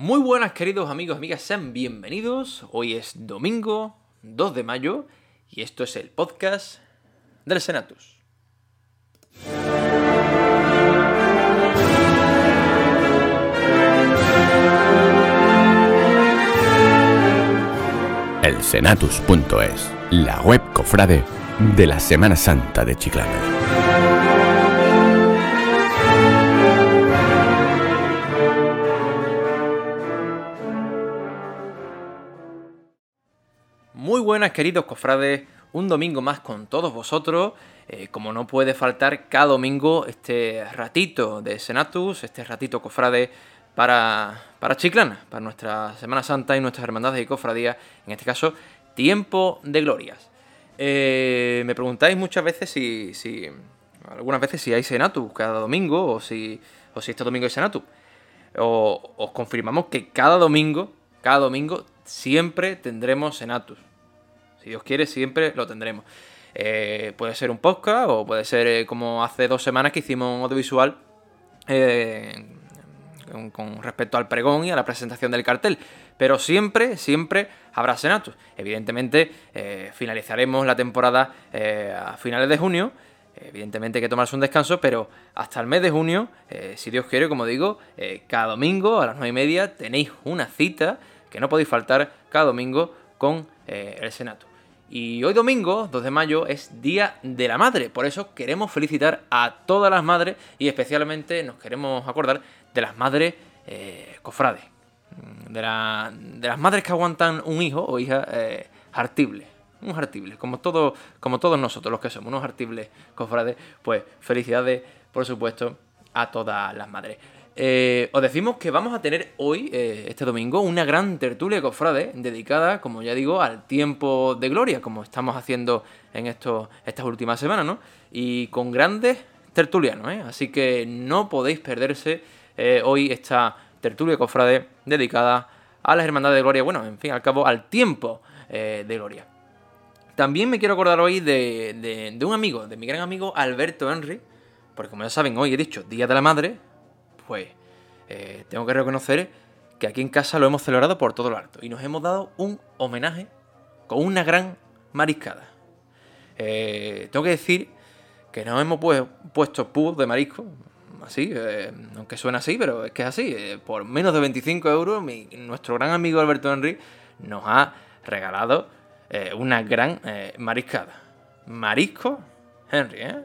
Muy buenas queridos amigos amigas, sean bienvenidos. Hoy es domingo 2 de mayo y esto es el podcast del Senatus. El Senatus.es, la web cofrade de la Semana Santa de Chiclana. Buenas queridos cofrades, un domingo más con todos vosotros. Eh, como no puede faltar cada domingo este ratito de Senatus, este ratito cofrade para, para Chiclana, para nuestra Semana Santa y nuestras hermandades y cofradías, en este caso, tiempo de glorias. Eh, me preguntáis muchas veces si, algunas veces si hay Senatus cada domingo o si, o si este domingo hay Senatus. Os confirmamos que cada domingo, cada domingo siempre tendremos Senatus. Si Dios quiere, siempre lo tendremos. Eh, puede ser un podcast o puede ser eh, como hace dos semanas que hicimos un audiovisual eh, con, respecto al pregón y a la presentación del cartel. Pero siempre, siempre habrá Senatus. Evidentemente, finalizaremos la temporada a finales de junio. Evidentemente hay que tomarse un descanso, pero hasta el mes de junio, si Dios quiere, como digo, cada domingo a las 9 y media tenéis una cita que no podéis faltar cada domingo con el Senato. Y hoy domingo, 2 de mayo, es Día de la Madre. Por eso queremos felicitar a todas las madres y especialmente nos queremos acordar de las madres eh, cofrades. Mm, De, la- las madres que aguantan un hijo o hija eh. Un hartible, como, como todos nosotros los que somos unos hartibles cofrades. Pues felicidades, por supuesto, a todas las madres. Eh, os decimos que vamos a tener hoy, eh, este domingo, una gran tertulia cofrade dedicada, como ya digo, al tiempo de gloria, como estamos haciendo en estos, estas últimas semanas, ¿no? Y con grandes tertulianos, ¿eh? Así que no podéis perderse eh, hoy esta tertulia cofrade dedicada a las hermandades de gloria, bueno, en fin, al cabo, al tiempo de gloria. También me quiero acordar hoy de, de- de un amigo, de mi gran amigo Alberto Henry, porque como ya saben, hoy he dicho Día de la Madre, pues eh, tengo que reconocer que aquí en casa lo hemos celebrado por todo lo alto y nos hemos dado un homenaje con una gran mariscada. Eh, tengo que decir que nos hemos pues- puesto pub de marisco, así, eh, aunque suena así, pero es que es así. eh, por menos de 25 euros, nuestro gran amigo Alberto Henry nos ha regalado eh, una gran eh, mariscada. Marisco Henry, ¿eh?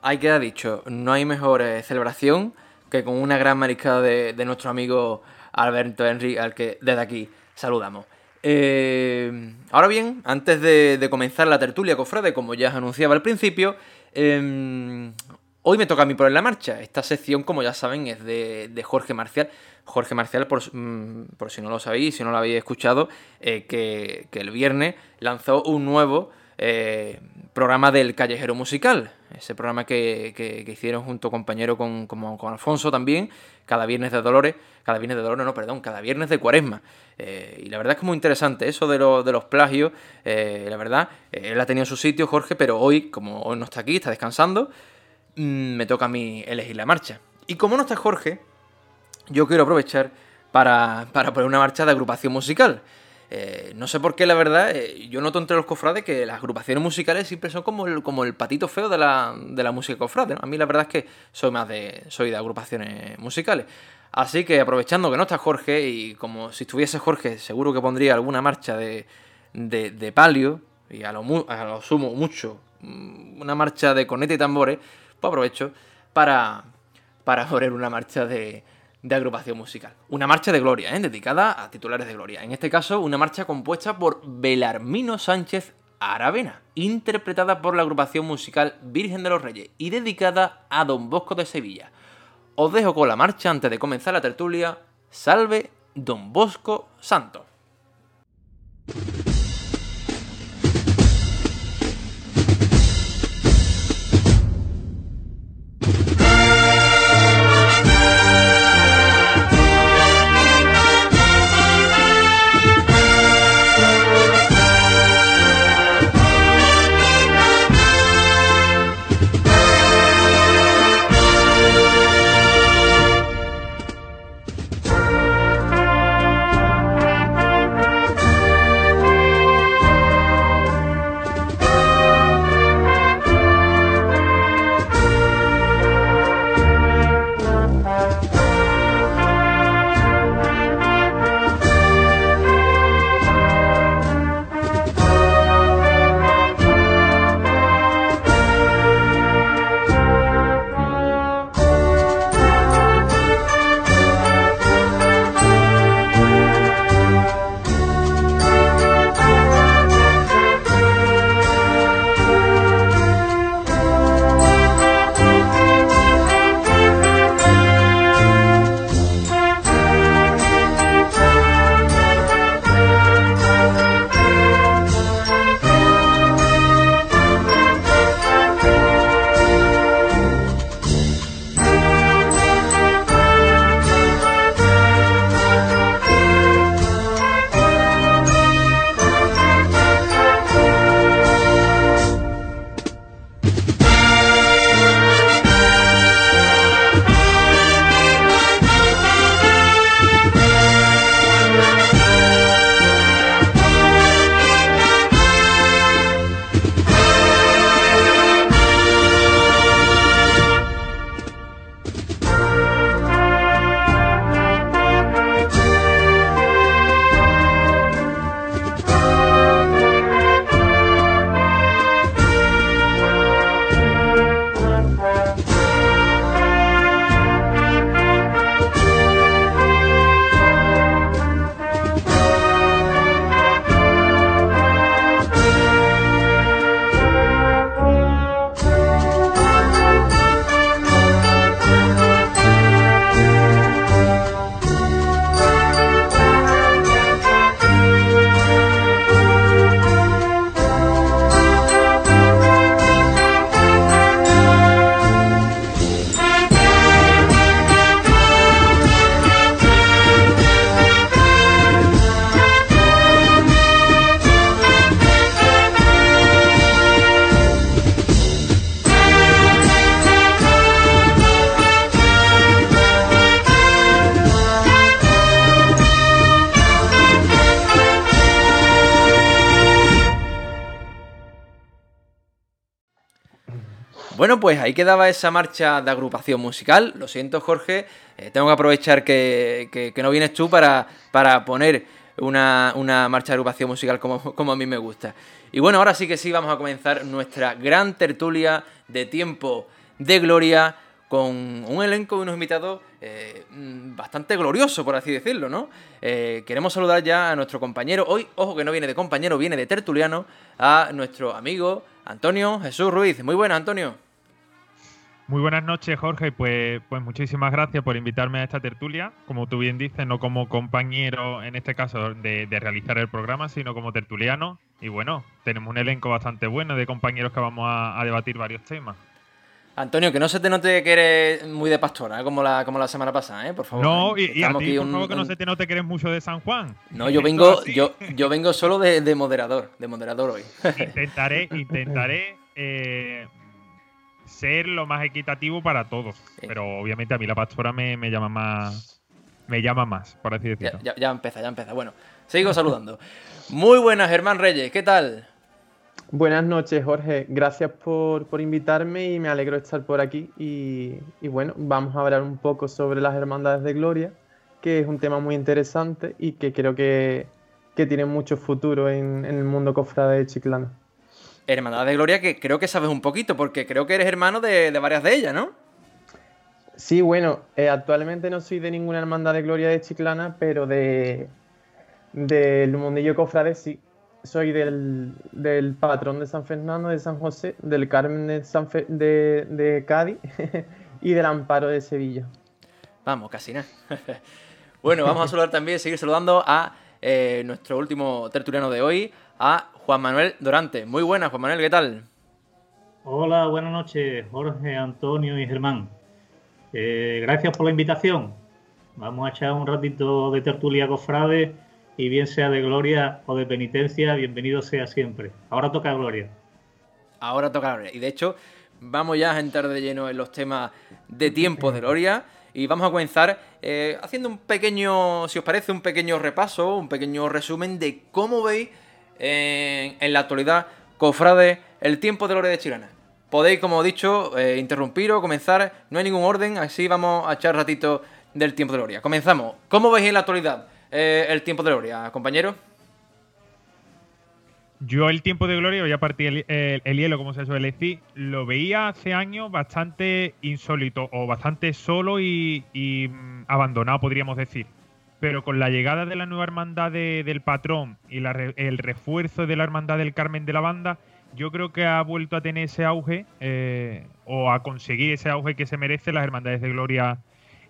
Ahí queda dicho, no hay mejor eh, celebración que con una gran mariscada de, nuestro amigo Alberto Henry, al que desde aquí saludamos. Eh, ahora bien, antes de, comenzar la tertulia cofrade, como ya os anunciaba al principio, eh, hoy me toca a mí poner la marcha. Esta sección, como ya saben, es de, Jorge Marcial. Jorge Marcial, por, mm, por si no lo sabéis, si no lo habéis escuchado, eh, que el viernes lanzó un nuevo eh, programa del Callejero Musical. Ese programa que, que- hicieron junto compañero con, con Alfonso también, cada viernes de Dolores, cada viernes de Dolores, no, perdón, cada viernes de Cuaresma. Eh, y la verdad es que muy interesante eso de, lo- de los plagios. eh, la verdad, él ha tenido su sitio, Jorge, pero hoy, como hoy no está aquí, está descansando, mm, me toca a mí elegir la marcha. Y como no está Jorge, yo quiero aprovechar para, para poner una marcha de agrupación musical. Eh, no sé por qué, la verdad, eh, yo noto entre los cofrades que las agrupaciones musicales siempre son como el, como el patito feo de la, de la música cofrade. ¿no? A mí la verdad es que soy más de, soy de agrupaciones musicales. Así que aprovechando que no está Jorge, y como si estuviese Jorge, seguro que pondría alguna marcha de, de, palio, y a lo, a lo sumo mucho, mm, una marcha de corneta y tambores, pues aprovecho para, para poner una marcha de, de agrupación musical. Una marcha de gloria, ¿eh? dedicada a titulares de gloria. En este caso, una marcha compuesta por Belarmino Sánchez Aravena, interpretada por la agrupación musical Virgen de los Reyes y dedicada a Don Bosco de Sevilla. os dejo con la marcha antes de comenzar la tertulia. Salve Don Bosco Santos. Pues ahí quedaba esa marcha de agrupación musical. Lo siento, Jorge. Eh, tengo que aprovechar que, no vienes tú para, para poner una, marcha de agrupación musical como, como a mí me gusta. Y bueno, ahora sí que sí, vamos a comenzar nuestra gran tertulia de tiempo de gloria con un elenco y unos invitados eh, mm, bastante glorioso, por así decirlo, ¿no? Eh, queremos saludar ya a nuestro compañero, hoy, ojo que no viene de compañero, viene de tertuliano, a nuestro amigo Antonio Jesús Ruiz. Muy buenas, Antonio. Muy buenas noches, Jorge. Pues, pues muchísimas gracias por invitarme a esta tertulia. Como tú bien dices, no como compañero, en este caso, de, realizar el programa, sino como tertuliano. Y bueno, tenemos un elenco bastante bueno de compañeros que vamos a, debatir varios temas. Antonio, que no se te note que eres muy de pastora, ¿eh? como, la, como la semana pasada, ¿eh? por favor. No, y, a ti, por favor, que no se te note que eres mucho de San Juan. No, yo vengo, yo, yo vengo solo de, moderador, de moderador hoy. Intentaré, intentaré eh, ser lo más equitativo para todos. Pero obviamente a mí la pastora me, llama más. Me llama más, por así decirlo. Ya, ya, empieza, ya empieza. Bueno, sigo saludando. Muy buenas, Germán Reyes, ¿qué tal? Buenas noches, Jorge. Gracias por, invitarme y me alegro de estar por aquí. Y, bueno, vamos a hablar un poco sobre las hermandades de gloria, que es un tema muy interesante y que creo que, tiene mucho futuro en, en el mundo cofrade de Chiclana. Hermandad de Gloria, que creo que sabes un poquito, porque creo que eres hermano de, varias de ellas, ¿no? Sí, bueno, eh, actualmente no soy de ninguna hermandad de Gloria de Chiclana, pero de del mundillo cofrade sí. Soy del, patrón de San Fernando de San José, del Carmen de, San de, Cádiz y del Amparo de Sevilla. Vamos, casi nada. bueno, vamos a saludar también, seguir saludando a eh, nuestro último tertuliano de hoy, a Juan Manuel Dorante. Muy buenas, Juan Manuel, ¿qué tal? Hola, buenas noches, Jorge, Antonio y Germán. Eh, gracias por la invitación. Vamos a echar un ratito de tertulia cofrade y bien sea de gloria o de penitencia, bienvenido sea siempre. Ahora toca gloria. Ahora toca gloria. Y de hecho, vamos ya a entrar de lleno en los temas de tiempo de gloria. Y vamos a comenzar eh, haciendo un pequeño, si os parece, un pequeño repaso, un pequeño resumen de cómo veis en, la actualidad, cofrade, el tiempo de gloria de Chilana. Podéis, como he dicho, eh, interrumpir o comenzar. No hay ningún orden, así vamos a echar ratito del tiempo de gloria. Comenzamos. ¿Cómo veis en la actualidad eh, el tiempo de gloria, compañero? Yo el tiempo de gloria, voy a partir el, hielo, como se suele decir, lo veía hace años bastante insólito o bastante solo y, mm, abandonado, podríamos decir. Pero con la llegada de la nueva hermandad del patrón y el refuerzo de la hermandad del Carmen de la Banda, yo creo que ha vuelto a tener ese auge eh, o a conseguir ese auge que se merece las Hermandades de Gloria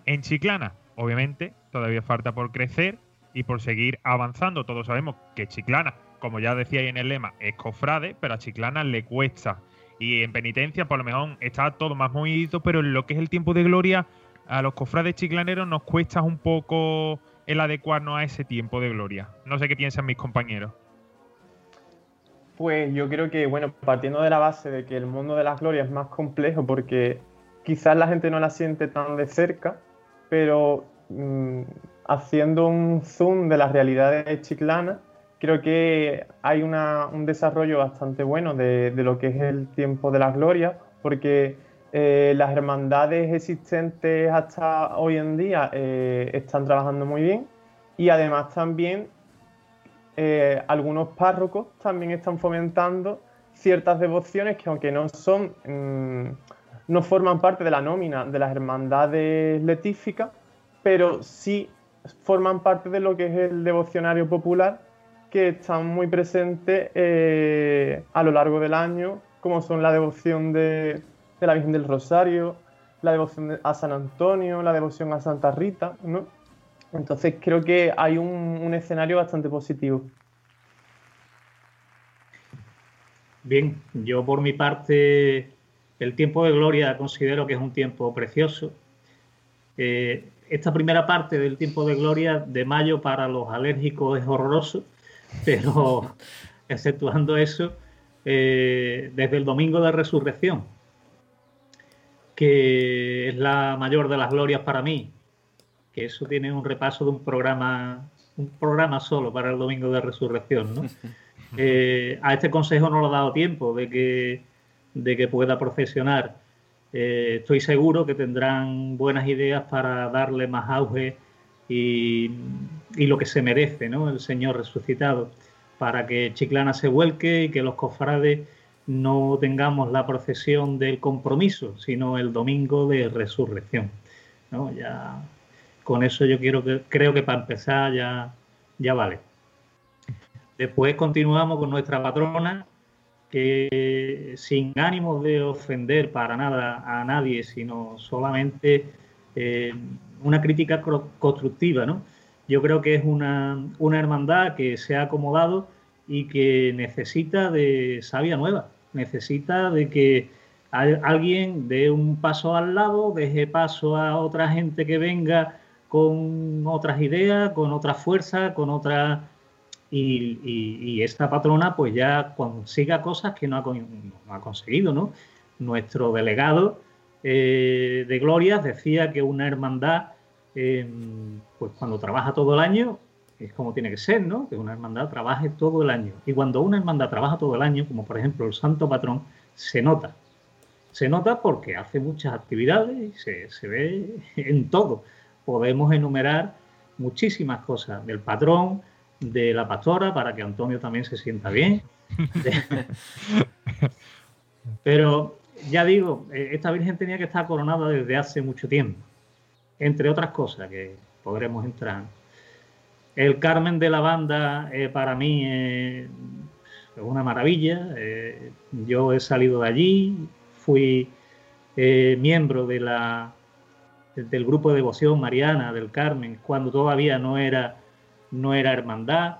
en Chiclana. Obviamente, todavía falta por crecer y por seguir avanzando. Todos sabemos que Chiclana, como ya decía ahí en el lema, es cofrade, pero a Chiclana le cuesta. Y en penitencia, por lo mejor, está todo más movidito, pero en lo que es el tiempo de gloria, a los cofrades chiclaneros nos cuesta un poco el adecuarnos a ese tiempo de gloria. No sé qué piensan mis compañeros. Pues yo creo que, bueno, partiendo de la base de que el mundo de las glorias es más complejo porque quizás la gente no la siente tan de cerca, pero mm, haciendo un zoom de las realidades chiclanas, creo que hay un desarrollo bastante bueno de, lo que es el tiempo de las glorias, porque eh, las hermandades existentes hasta hoy en día eh, están trabajando muy bien. Y además también eh, algunos párrocos también están fomentando ciertas devociones que aunque no son, mm, no forman parte de la nómina de las hermandades letíficas, pero sí forman parte de lo que es el devocionario popular que están muy presentes a lo largo del año, como son la devoción de, la Virgen del Rosario, la devoción a San Antonio, la devoción a Santa Rita, ¿no? Entonces creo que hay un, escenario bastante positivo. Bien, yo por mi parte, el tiempo de gloria considero que es un tiempo precioso. Eh, esta primera parte del tiempo de gloria de mayo para los alérgicos es horroroso, pero exceptuando eso, eh, desde el domingo de resurrección, que es la mayor de las glorias para mí, que eso tiene un repaso de un programa, un programa solo para el domingo de resurrección, ¿no? Eh, a este consejo no le ha dado tiempo de que, de que pueda profesionar. Eh, estoy seguro que tendrán buenas ideas para darle más auge y, y, lo que se merece, ¿no? El Señor resucitado, para que Chiclana se vuelque y que los cofrades no tengamos la procesión del compromiso, sino el domingo de resurrección. ¿no? Ya con eso yo quiero que, creo que para empezar ya, ya vale. Después continuamos con nuestra patrona, que sin ánimo de ofender para nada a nadie, sino solamente eh, una crítica constructiva, ¿no? Yo creo que es una, una hermandad que se ha acomodado y que necesita de sabia nueva, necesita de que alguien dé un paso al lado, deje paso a otra gente que venga con otras ideas, con otra fuerza, con otra... Y, esta patrona pues ya consiga cosas que no ha, conseguido, ¿no? Nuestro delegado eh, de Glorias decía que una hermandad, em, pues cuando trabaja todo el año, es como tiene que ser, ¿no? Que una hermandad trabaje todo el año. Y cuando una hermandad trabaja todo el año, como por ejemplo el Santo Patrón, se nota. Se nota porque hace muchas actividades y se, se ve en todo podemos enumerar muchísimas cosas del patrón, de la pastora, para que Antonio también se sienta bien. Pero ya digo, eh, esta Virgen tenía que estar coronada desde hace mucho tiempo, entre otras cosas que podremos entrar. El Carmen de la banda eh, para mí es una maravilla. Eh, yo he salido de allí, fui miembro de la del grupo de devoción mariana del Carmen, cuando todavía no era, no era hermandad.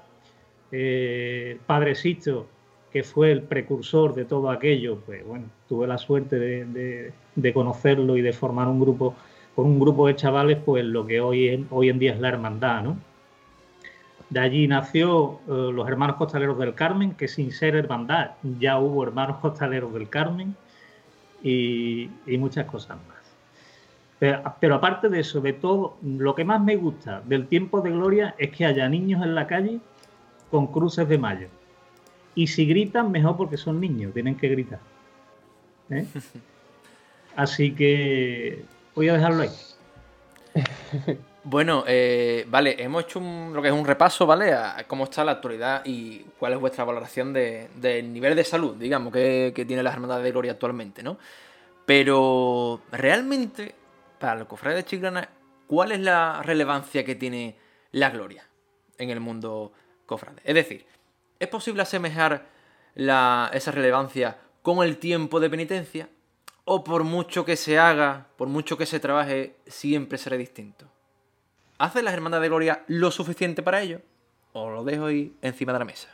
Eh, el Padre Sisto, que fue el precursor de todo aquello, pues bueno, tuve la suerte de, conocerlo y de formar un grupo con un grupo de chavales, pues lo que hoy, hoy en día es la hermandad, ¿no? De allí nació eh, los hermanos costaleros del Carmen, que sin ser hermandad ya hubo hermanos costaleros del Carmen y, muchas cosas más. Pero, aparte de eso, de todo, lo que más me gusta del tiempo de gloria es que haya niños en la calle con cruces de mayo. Y si gritan, mejor porque son niños, tienen que gritar. ¿eh? Así que voy a dejarlo ahí. Bueno, eh, vale, hemos hecho lo que es un repaso, ¿vale? A cómo está la actualidad y cuál es vuestra valoración del nivel de salud, digamos, que, tiene las hermandades de gloria actualmente, ¿no? Pero, realmente, para el cofrade de Chiclana, ¿cuál es la relevancia que tiene la gloria en el mundo cofrade? Es decir, ¿es posible asemejar esa relevancia con el tiempo de penitencia? ¿O por mucho que se haga, por mucho que se trabaje, siempre será distinto? ¿Hace las hermanas de gloria lo suficiente para ello? ¿O lo dejo ahí encima de la mesa?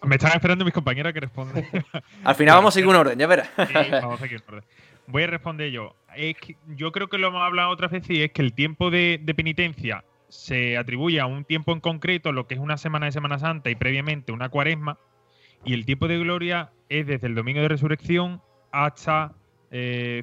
Me están esperando mis compañeras que respondan. Al final vamos a seguir un orden, ya verás. vamos a seguir un orden. Voy a responder yo. Es que yo creo que lo hemos hablado otras veces y es que el tiempo de, de, penitencia se atribuye a un tiempo en concreto, lo que es una semana de Semana Santa y previamente una cuaresma, y el tiempo de gloria es desde el domingo de resurrección hasta eh,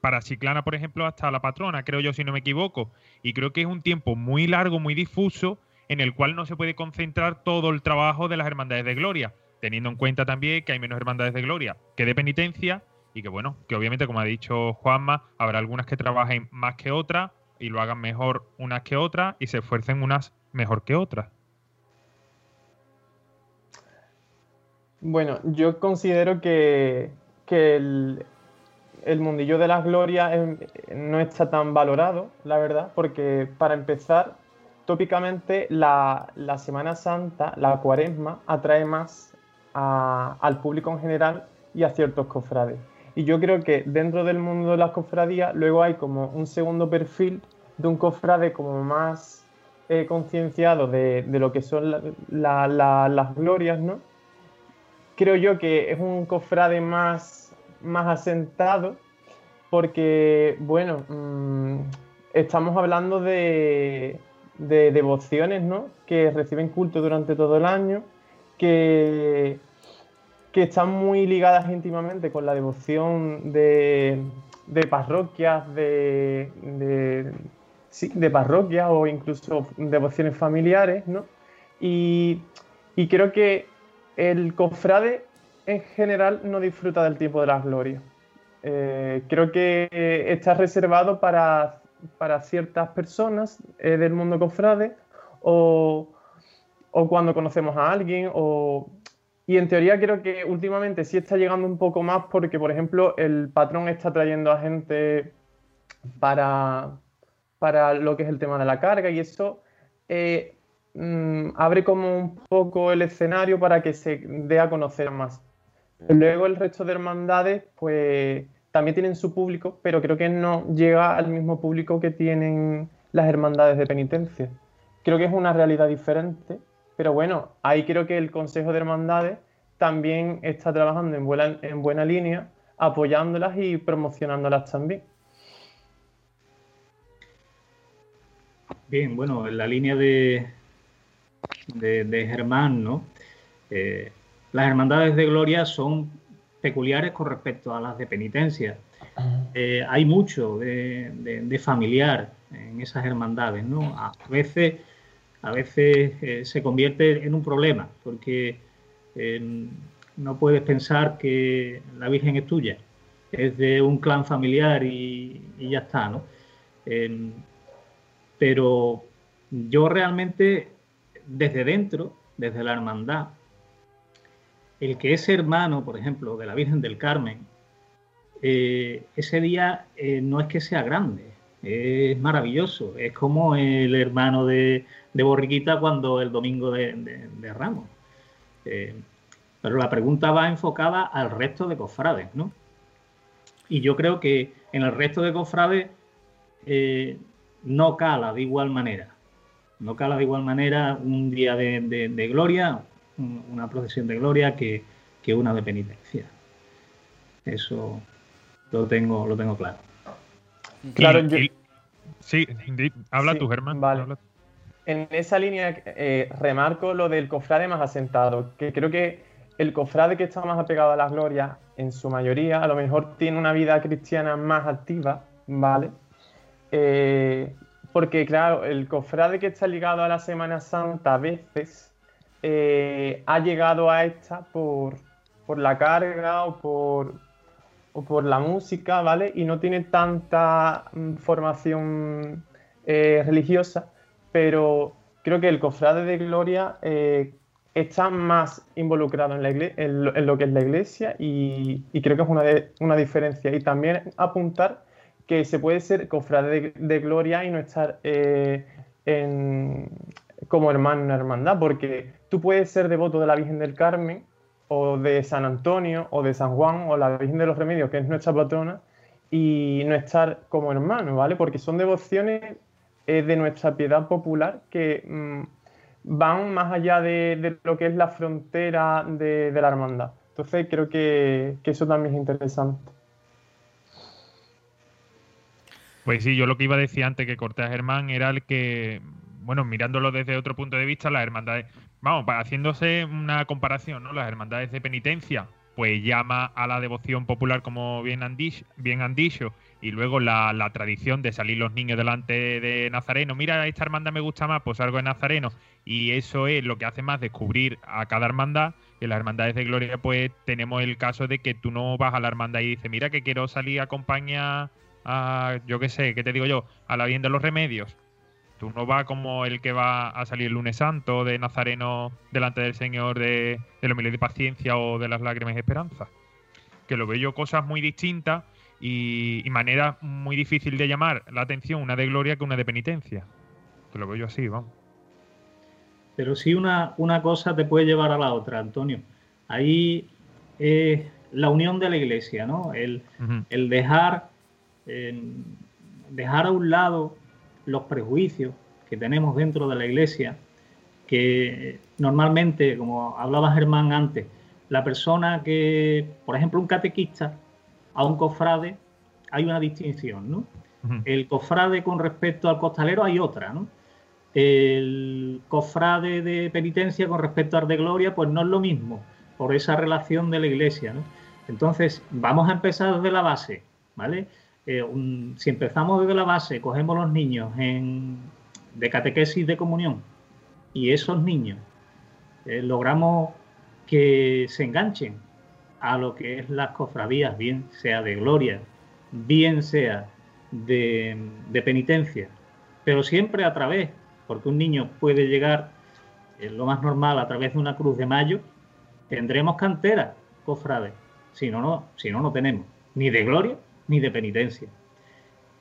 para Chiclana, por ejemplo, hasta la patrona, creo yo, si no me equivoco. Y creo que es un tiempo muy largo, muy difuso, en el cual no se puede concentrar todo el trabajo de las hermandades de gloria, teniendo en cuenta también que hay menos hermandades de gloria que de penitencia, y que bueno, que obviamente, como ha dicho Juanma, habrá algunas que trabajen más que otras y lo hagan mejor unas que otras y se esfuercen unas mejor que otras. Bueno, yo considero que, que el, el mundillo de las glorias no está tan valorado, la verdad, porque para empezar, tópicamente la, Semana Santa, la cuaresma, atrae más al público en general y a ciertos cofrades. Y yo creo que dentro del mundo de las cofradías luego hay como un segundo perfil de un cofrade como más eh, concienciado de, lo que son las glorias, ¿no? Creo yo que es un cofrade más más asentado porque, bueno, mm, estamos hablando de, devociones, ¿no? Que reciben culto durante todo el año, que, que están muy ligadas íntimamente con la devoción de, parroquias, de, de, sí, de parroquias o incluso devociones familiares, ¿no? Y, y creo que el cofrade en general no disfruta del tiempo de las glorias. Eh, creo que está reservado para, ciertas personas eh, del mundo cofrade o, cuando conocemos a alguien y en teoría creo que últimamente sí está llegando un poco más porque, por ejemplo, el patrón está trayendo a gente para, para lo que es el tema de la carga y eso eh, mm, abre como un poco el escenario para que se dé a conocer más. Luego el resto de hermandades, pues también tienen su público, pero creo que no llega al mismo público que tienen las hermandades de penitencia. Creo que es una realidad diferente, pero bueno, ahí creo que el Consejo de Hermandades también está trabajando en buena, en buena línea, apoyándolas y promocionándolas también. Bien, bueno, en la línea de, de, Germán, ¿no? Eh, las hermandades de gloria son peculiares con respecto a las de penitencia. Eh, hay mucho de, familiar en esas hermandades, ¿no? A veces, a veces eh, se convierte en un problema, porque em, no puedes pensar que la Virgen es tuya, es de un clan familiar y, ya está, ¿no? Em, pero yo realmente, desde dentro, desde la hermandad, el que es hermano, por ejemplo, de la Virgen del Carmen, eh, ese día eh, no es que sea grande, es maravilloso. Es como el hermano de, Borriquita cuando el domingo de, Ramos. Eh, pero la pregunta va enfocada al resto de cofrades, ¿no? Y yo creo que en el resto de cofrades no cala de igual manera. No cala de igual manera un día de, gloria, una procesión de gloria que, una de penitencia. Eso lo tengo, lo tengo claro. Claro, sí, habla tú, Germán. Vale. En esa línea eh, remarco lo del cofrade más asentado, que creo que el cofrade que está más apegado a las glorias, en su mayoría, a lo mejor tiene una vida cristiana más activa, ¿vale? Eh, porque, claro, el cofrade que está ligado a la Semana Santa a veces eh, ha llegado a esta por, la carga o por, o por la música, ¿vale? Y no tiene tanta mm, formación eh, religiosa, pero creo que el cofrade de Gloria está más involucrado en, la en, lo, que es la iglesia y, creo que es una, una diferencia. Y también apuntar que se puede ser cofrade de, gloria y no estar eh, como hermano en hermandad, porque tú puedes ser devoto de la Virgen del Carmen o de San Antonio o de San Juan o la Virgen de los Remedios, que es nuestra patrona, y no estar como hermano, ¿vale? Porque son devociones eh, de nuestra piedad popular que mm, van más allá de, lo que es la frontera de, la hermandad. Entonces creo que eso también es interesante. Pues sí, yo lo que iba a decir antes que corté a Germán era el que, bueno, mirándolo desde otro punto de vista, las hermandades, vamos, haciéndose una comparación, ¿no? Las hermandades de penitencia, pues llama a la devoción popular, como bien han dicho, bien han dicho y luego la, tradición de salir los niños delante de Nazareno. Mira, esta hermandad me gusta más, pues algo de Nazareno. Y eso es lo que hace más descubrir a cada hermandad. En las hermandades de gloria, pues tenemos el caso de que tú no vas a la hermandad y dices, mira que quiero salir a acompañar a, yo qué sé, ¿qué te digo yo? A la bien de los remedios. Tú no vas como el que va a salir el lunes santo de Nazareno delante del Señor de, de los miles de paciencia o de las lágrimas de esperanza. Que lo veo yo cosas muy distintas y, y manera muy difícil de llamar la atención una de gloria que una de penitencia. Que lo veo yo así, vamos. Pero sí una, una cosa te puede llevar a la otra, Antonio. Ahí es la unión de la iglesia, ¿no? El, el dejar dejar a un lado los prejuicios que tenemos dentro de la iglesia, que normalmente, como hablaba Germán antes, la persona que, por ejemplo, un catequista a un cofrade, hay una distinción, ¿no? El cofrade con respecto al costalero hay otra, ¿no? El cofrade de penitencia con respecto al de gloria, pues no es lo mismo, por esa relación de la iglesia, ¿no? Entonces, vamos a empezar desde la base, ¿vale? Eh, si empezamos desde la base, cogemos los niños en, de catequesis de comunión y esos niños eh, logramos que se enganchen a lo que es las cofradías, bien sea de gloria, bien sea de, penitencia, pero siempre a través, porque un niño puede llegar, es lo más normal, a través de una cruz de mayo, tendremos cantera, cofrades, si no, no, si no, no tenemos ni de gloria ni de penitencia.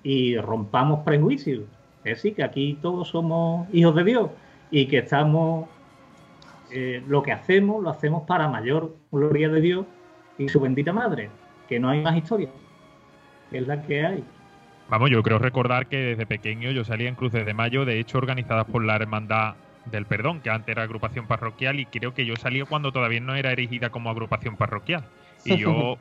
Y rompamos prejuicios. Es decir, que aquí todos somos hijos de Dios y que estamos, eh, lo que hacemos, lo hacemos para mayor gloria de Dios y su bendita madre, que no hay más historia, es la que hay. Vamos, yo creo recordar que desde pequeño yo salía en Cruces de Mayo, de hecho organizadas por la Hermandad del Perdón, que antes era agrupación parroquial, y creo que yo salía cuando todavía no era erigida como agrupación parroquial. Y yo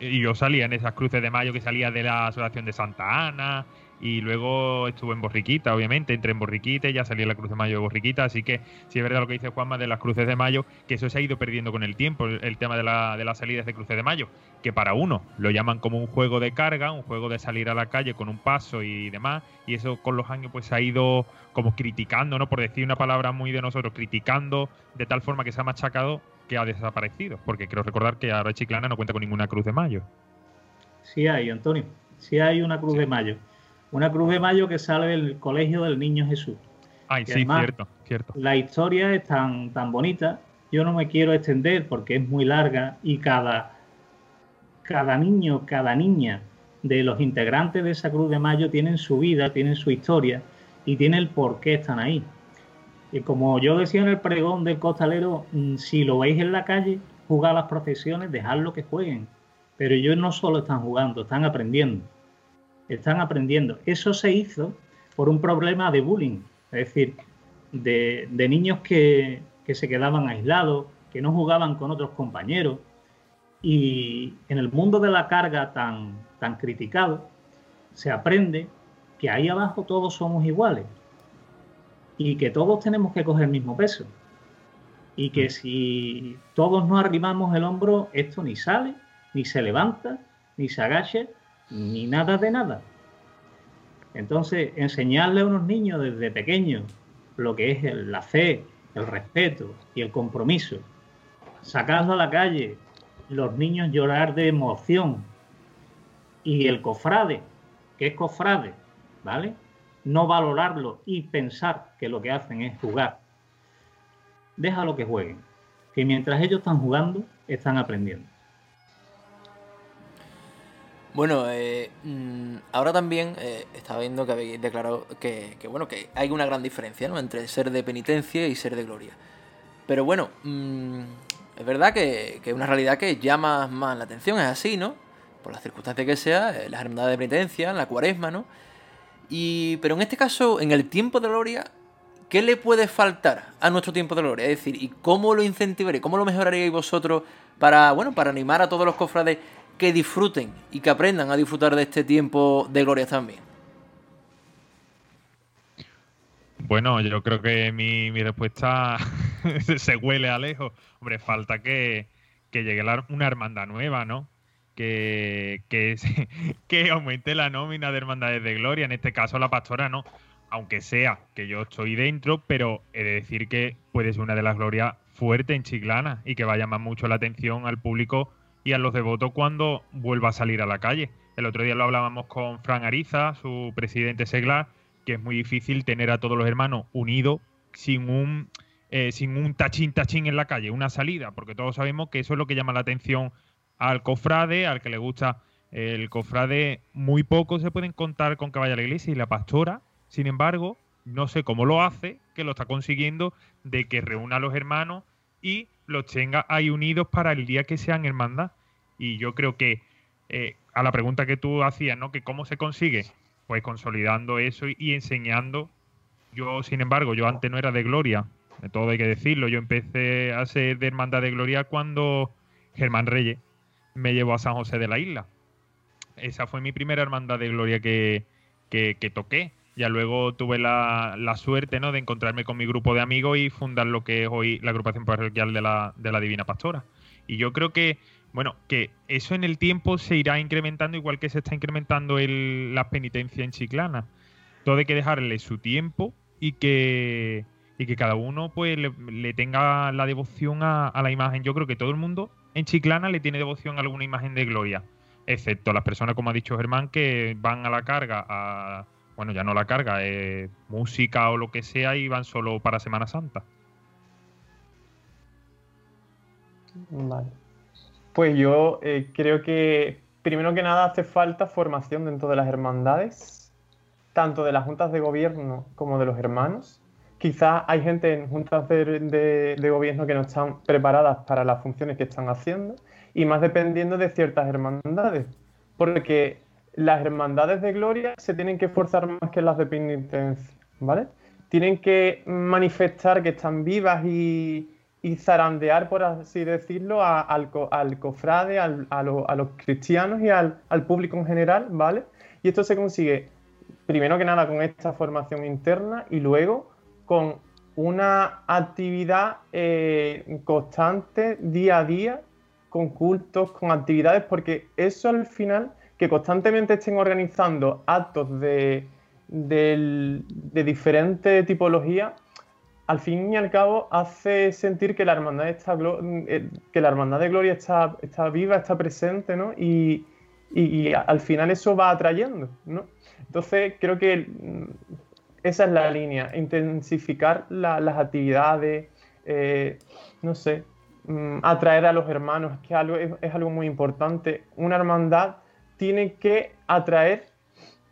y yo salía en esas cruces de mayo que salía de la asociación de Santa Ana y luego estuve en Borriquita, obviamente, entré en Borriquita y ya salí en la Cruz de Mayo de Borriquita, así que sí es verdad lo que dice Juanma de las cruces de mayo, que eso se ha ido perdiendo con el tiempo, el, tema de, la, de las salidas de cruces de mayo, que para uno lo llaman como un juego de carga, un juego de salir a la calle con un paso y demás, y eso con los años pues se ha ido como criticando, ¿no? Por decir una palabra muy de nosotros, criticando de tal forma que se ha machacado que ha desaparecido, porque quiero recordar que ahora Chiclana no cuenta con ninguna cruz de mayo. Sí hay, Antonio, sí hay una cruz de mayo. Una cruz de mayo que sale del Colegio del Niño Jesús. Ay, sí, cierto, cierto. La historia es tan, tan bonita, yo no me quiero extender porque es muy larga y cada, cada niño, cada niña de los integrantes de esa Cruz de Mayo tienen su vida, tienen su historia y tienen el por qué están ahí. Y como yo decía en el pregón del costalero, mm, si lo veis en la calle, jugad las procesiones, dejadlo que jueguen. pero ellos no solo están jugando, están aprendiendo. Están aprendiendo. Eso se hizo por un problema de bullying, es decir, de, niños que, que se quedaban aislados, que no jugaban con otros compañeros. Y en el mundo de la carga tan, tan criticado, se aprende que ahí abajo todos somos iguales y que todos tenemos que coger el mismo peso. Y que mm. si todos no arrimamos el hombro, esto ni sale, ni se levanta, ni se agacha, ni nada de nada. Entonces, enseñarle a unos niños desde pequeños lo que es la fe, el respeto y el compromiso, sacarlo a la calle, los niños llorar de emoción y el cofrade, que es cofrade, ¿vale? No valorarlo y pensar que lo que hacen es jugar. Déjalo que jueguen, que mientras ellos están jugando, están aprendiendo. Bueno, eh, mm, ahora también eh, estaba viendo que habéis declarado que, bueno, que hay una gran diferencia ¿no? entre ser de penitencia y ser de gloria. Pero bueno, mm, es verdad que es una realidad que llama más la atención, es así, ¿no? Por las circunstancias que sea, eh, las hermandades de penitencia, la cuaresma, ¿no? Y, pero en este caso, en el tiempo de gloria, ¿qué le puede faltar a nuestro tiempo de gloria? Es decir, ¿y cómo lo incentivaréis? ¿Cómo lo mejoraríais vosotros para, bueno, para animar a todos los cofrades que disfruten y que aprendan a disfrutar de este tiempo de gloria también? Bueno, yo creo que mi, respuesta se huele a lejos. Hombre, falta que, llegue una hermandad nueva, ¿no? Que, aumente la nómina de hermandades de gloria, en este caso la pastora, ¿no? Aunque sea que yo estoy dentro, pero he de decir que puede ser una de las glorias fuertes en Chiclana y que va a llamar mucho la atención al público y a los devotos cuando vuelva a salir a la calle. El otro día lo hablábamos con Fran Ariza, su presidente seglar, que es muy difícil tener a todos los hermanos unidos sin un, eh, sin un tachín tachín en la calle, una salida, porque todos sabemos que eso es lo que llama la atención al cofrade, al que le gusta el cofrade, muy poco se pueden contar con que vaya a la iglesia y la pastora, sin embargo, no sé cómo lo hace, que lo está consiguiendo, de que reúna a los hermanos y los tenga ahí unidos para el día que sean hermandad. Y yo creo que eh, a la pregunta que tú hacías, ¿no? Que cómo se consigue, pues consolidando eso y, enseñando. Yo, sin embargo, yo antes no era de Gloria, de todo hay que decirlo. Yo empecé a ser de hermandad de Gloria cuando Germán Reyes me llevó a San José de la Isla. Esa fue mi primera hermandad de Gloria que, que, toqué. Ya luego tuve la, suerte ¿no? de encontrarme con mi grupo de amigos y fundar lo que es hoy la agrupación parroquial de la, de la Divina Pastora. Y yo creo que, bueno, que eso en el tiempo se irá incrementando igual que se está incrementando el, la penitencia en Chiclana. Todo hay que dejarle su tiempo y que, y que cada uno pues le, tenga la devoción a, la imagen. Yo creo que todo el mundo en Chiclana le tiene devoción alguna imagen de gloria, excepto las personas, como ha dicho Germán, que van a la carga a bueno, ya no la carga, eh, música o lo que sea y van solo para Semana Santa. Vale. Pues yo eh, creo que primero que nada hace falta formación dentro de las hermandades, tanto de las juntas de gobierno como de los hermanos. Quizás hay gente en juntas de, gobierno que no están preparadas para las funciones que están haciendo y más dependiendo de ciertas hermandades. Porque las hermandades de gloria se tienen que esforzar más que las de penitencia, ¿vale? Tienen que manifestar que están vivas y, zarandear, por así decirlo, al, cofrade, a, los cristianos y al, público en general, ¿vale? Y esto se consigue, primero que nada, con esta formación interna y luego con una actividad eh, constante, día a día, con cultos, con actividades, porque eso al final que constantemente estén organizando actos de, diferentes tipologías, al fin y al cabo hace sentir que la hermandad, está, eh, que la hermandad de gloria está, está viva, está presente, ¿no? Y, al final eso va atrayendo, ¿no? Entonces creo que esa es la línea, intensificar las actividades, eh, no sé, mm, atraer a los hermanos, que algo, es algo muy importante. Una hermandad tiene que atraer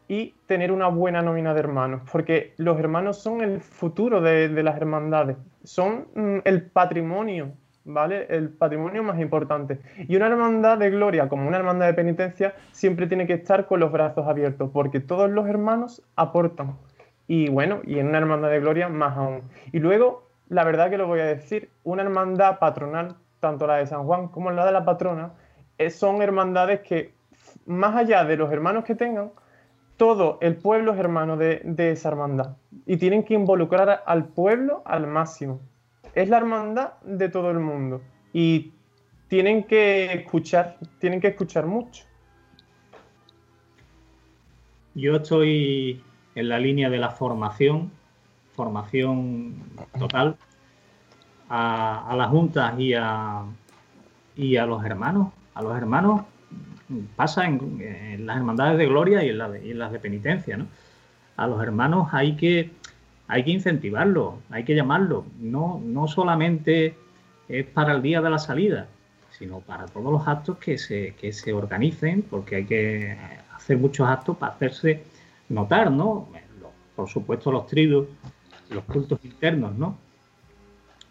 y tener una buena nómina de hermanos, porque los hermanos son el futuro de, las hermandades, son mm, el patrimonio ¿vale? El patrimonio más importante. Y una hermandad de gloria, como una hermandad de penitencia, siempre tiene que estar con los brazos abiertos, porque todos los hermanos aportan. Y bueno, y en una hermandad de gloria más aún. Y luego, la verdad que lo voy a decir, una hermandad patronal, tanto la de San Juan como la de la patrona, son hermandades que, más allá de los hermanos que tengan, todo el pueblo es hermano de esa hermandad. Y tienen que involucrar al pueblo al máximo es la hermandad de todo el mundo y tienen que escuchar, tienen que escuchar mucho. Yo estoy en la línea de la formación, formación total a, las juntas y a, y a los hermanos. A los hermanos pasa en, las hermandades de gloria y en, y en las de penitencia. ¿no? A los hermanos hay que hay que incentivarlo, hay que llamarlo. No, no solamente es para el día de la salida, sino para todos los actos que se, que se organicen, porque hay que hacer muchos actos para hacerse notar, ¿no? Por supuesto, los tridos, los cultos internos, ¿no?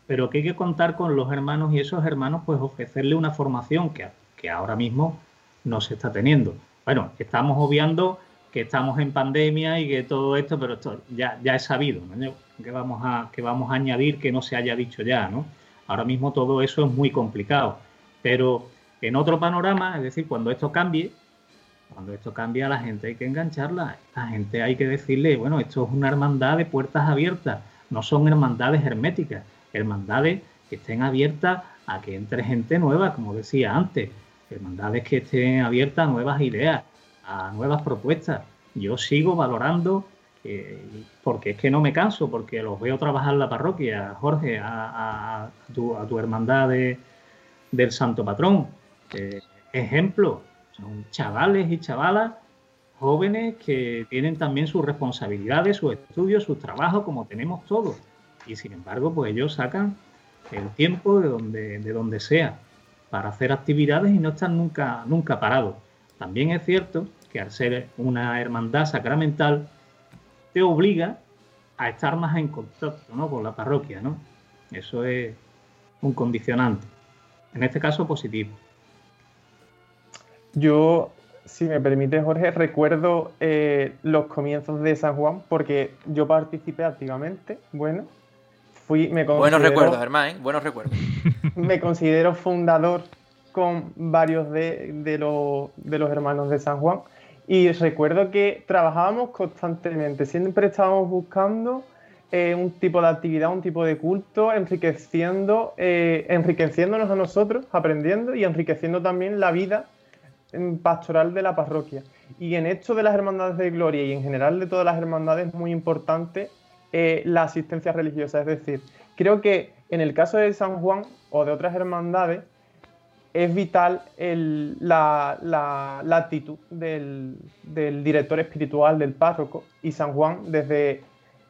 Pero que hay que contar con los hermanos y esos hermanos, pues ofrecerle una formación que, que ahora mismo no se está teniendo. Bueno, estamos obviando que estamos en pandemia y que todo esto, pero esto ya, ya es sabido, ¿no? que, vamos a, que vamos a añadir que no se haya dicho ya, ¿no? Ahora mismo todo eso es muy complicado, pero en otro panorama, es decir, cuando esto cambie, cuando esto cambie a la gente hay que engancharla, la gente hay que decirle, bueno, esto es una hermandad de puertas abiertas, no son hermandades herméticas, hermandades que estén abiertas a que entre gente nueva, como decía antes, hermandades que estén abiertas a nuevas ideas, a nuevas propuestas. Yo sigo valorando, porque es que no me canso, porque los veo trabajar en la parroquia, Jorge, a, tu, hermandad del Santo Patrón. Eh, ejemplo, son chavales y chavalas jóvenes que tienen también sus responsabilidades, sus estudios, sus trabajos, como tenemos todos. Y sin embargo, pues ellos sacan el tiempo de donde, de donde sea para hacer actividades y no están nunca, nunca parados. También es cierto que al ser una hermandad sacramental, te obliga a estar más en contacto ¿no? con la parroquia. ¿no? Eso es un condicionante. En este caso, positivo. Yo, si me permite, Jorge, recuerdo eh, los comienzos de San Juan porque yo participé activamente. Bueno, fui. Me Buenos recuerdos, hermano, ¿eh? Buenos recuerdos. Me considero fundador con varios de, de, de los hermanos de San Juan y recuerdo que trabajábamos constantemente, siempre estábamos buscando eh, un tipo de actividad, un tipo de culto, enriqueciendo, eh, enriqueciéndonos a nosotros, aprendiendo y enriqueciendo también la vida pastoral de la parroquia. Y en esto de las hermandades de gloria y en general de todas las hermandades es muy importante eh, la asistencia religiosa. Es decir, creo que en el caso de San Juan o de otras hermandades, es vital la, actitud del, director espiritual, del párroco, y San Juan, desde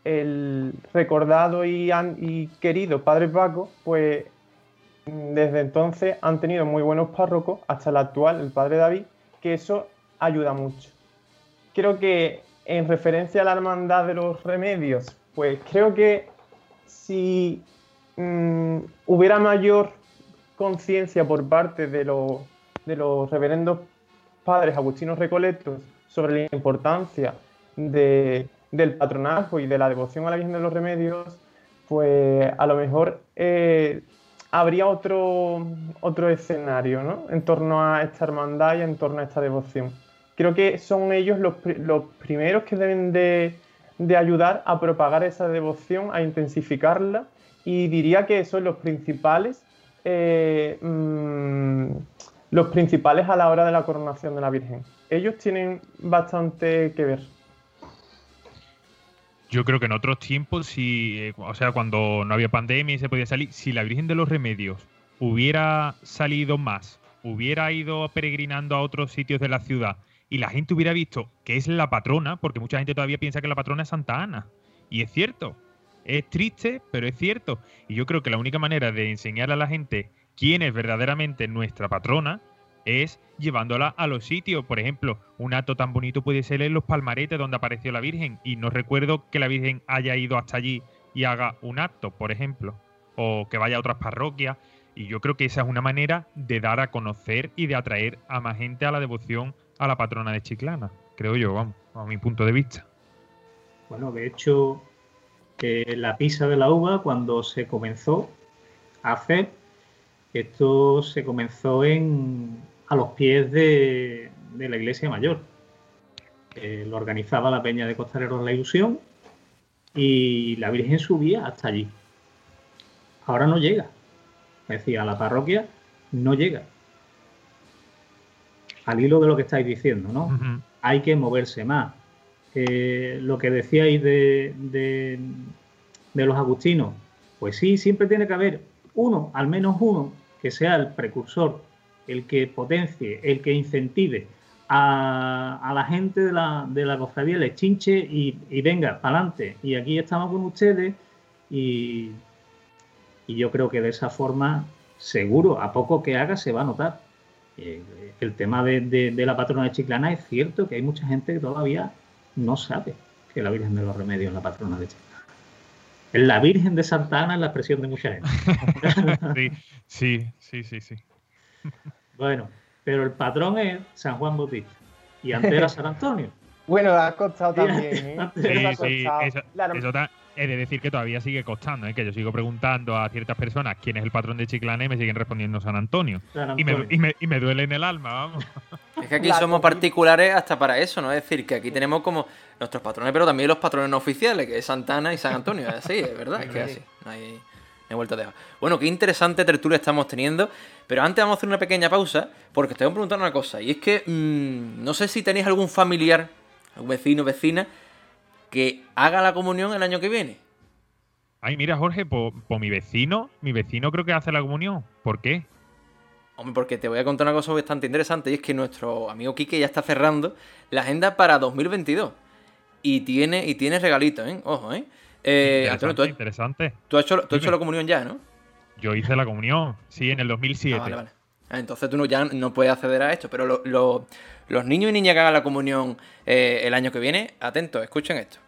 el recordado y, y, querido Padre Paco, pues desde entonces han tenido muy buenos párrocos, hasta el actual, el Padre David, que eso ayuda mucho. Creo que en referencia a la hermandad de los remedios, pues creo que si mm, hubiera mayor conciencia por parte de, los reverendos padres agustinos recoletos sobre la importancia del patronazgo y de la devoción a la Virgen de los Remedios, pues a lo mejor eh, habría otro, otro escenario ¿no? en torno a esta hermandad y en torno a esta devoción. Creo que son ellos los, los primeros que deben de, de ayudar a propagar esa devoción, a intensificarla y diría que son los principales eh, mm, los principales a la hora de la coronación de la Virgen. Ellos tienen bastante que ver. Yo creo que en otros tiempos, si, eh, o sea, cuando no había pandemia y se podía salir, si la Virgen de los Remedios hubiera salido más, hubiera ido peregrinando a otros sitios de la ciudad y la gente hubiera visto que es la patrona, porque mucha gente todavía piensa que la patrona es Santa Ana. Y es cierto, es triste, pero es cierto. Y yo creo que la única manera de enseñar a la gente quién es verdaderamente nuestra patrona es llevándola a los sitios. Por ejemplo, un acto tan bonito puede ser en los palmaretes donde apareció la Virgen. Y no recuerdo que la Virgen haya ido hasta allí y haga un acto, por ejemplo. O que vaya a otras parroquias. Y yo creo que esa es una manera de dar a conocer y de atraer a más gente a la devoción a la patrona de Chiclana, creo yo, vamos, a mi punto de vista. Bueno, de hecho, que la pisa de la uva, cuando se comenzó a hacer, esto se comenzó en, a los pies de, la iglesia mayor. lo organizaba la Peña de Costareros La Ilusión y la Virgen subía hasta allí. Ahora no llega. Es decir, a la parroquia no llega. Al hilo de lo que estáis diciendo, ¿no? Hay que moverse más. Eh, lo que decíais de, de, de los agustinos, pues sí, siempre tiene que haber uno, al menos uno, que sea el precursor, el que potencie, el que incentive a, la gente de la, de la cofradía, les chinche y, venga, para adelante. Y aquí estamos con ustedes y, yo creo que de esa forma, seguro, a poco que haga, se va a notar. Eh, el tema de, la patrona de Chiclana es cierto que hay mucha gente que todavía no sabe que la Virgen de los Remedios es la patrona de Chiclana. La Virgen de Santa Ana es la expresión de mucha gente. sí, sí, sí, sí. Bueno, pero el patrón es San Juan Bautista y antes era San Antonio. Bueno, ha costado también. ¿eh? Sí, sí, eso, es de decir que todavía sigue costando, ¿eh? que yo sigo preguntando a ciertas personas quién es el patrón de Chiclana y me siguen respondiendo San Antonio. Y, me, duele en el alma, vamos. Es que aquí somos particulares hasta para eso, ¿no? Es decir, que aquí tenemos como nuestros patrones, pero también los patrones no oficiales, que es Santana y San Antonio. Es así, es verdad, es que es así. No hay, vuelta de Bueno, qué interesante tertulia estamos teniendo. Pero antes vamos a hacer una pequeña pausa, porque te voy a preguntar una cosa. Y es que mm, no sé si tenéis algún familiar, algún vecino, vecina, que haga la comunión el año que viene. Ay, mira, Jorge, por, mi vecino, mi vecino creo que hace la comunión. ¿Por qué? Hombre, porque te voy a contar una cosa bastante interesante y es que nuestro amigo Quique ya está cerrando la agenda para 2022. Y tiene, y tiene regalitos, ¿eh? Ojo, ¿eh? eh interesante, tú, interesante. Tú has, hecho, hecho la comunión ya, ¿no? Yo hice la comunión, sí, en el 2007. Ah, vale, vale. Ah, entonces tú no, ya no puedes acceder a esto, pero los niños y niñas que hagan la comunión eh, el año que viene, atentos, escuchen esto.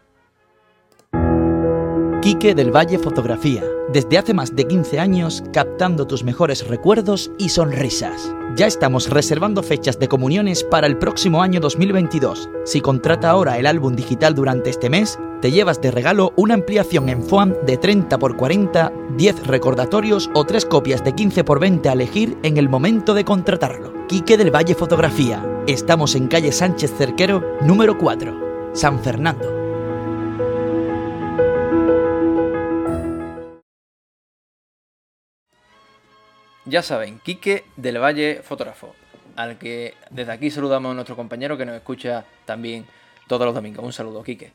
Quique del Valle Fotografía, desde hace más de 15 años captando tus mejores recuerdos y sonrisas. Ya estamos reservando fechas de comuniones para el próximo año 2022. Si contrata ahora el álbum digital durante este mes, te llevas de regalo una ampliación en FOAM de 30 x 40, 10 recordatorios o 3 copias de 15 x 20 a elegir en el momento de contratarlo. Quique del Valle Fotografía. Estamos en calle Sánchez Cerquero, número 4, San Fernando. Ya saben, Quique del Valle Fotógrafo, al que desde aquí saludamos a nuestro compañero que nos escucha también todos los domingos. Un saludo, Quique.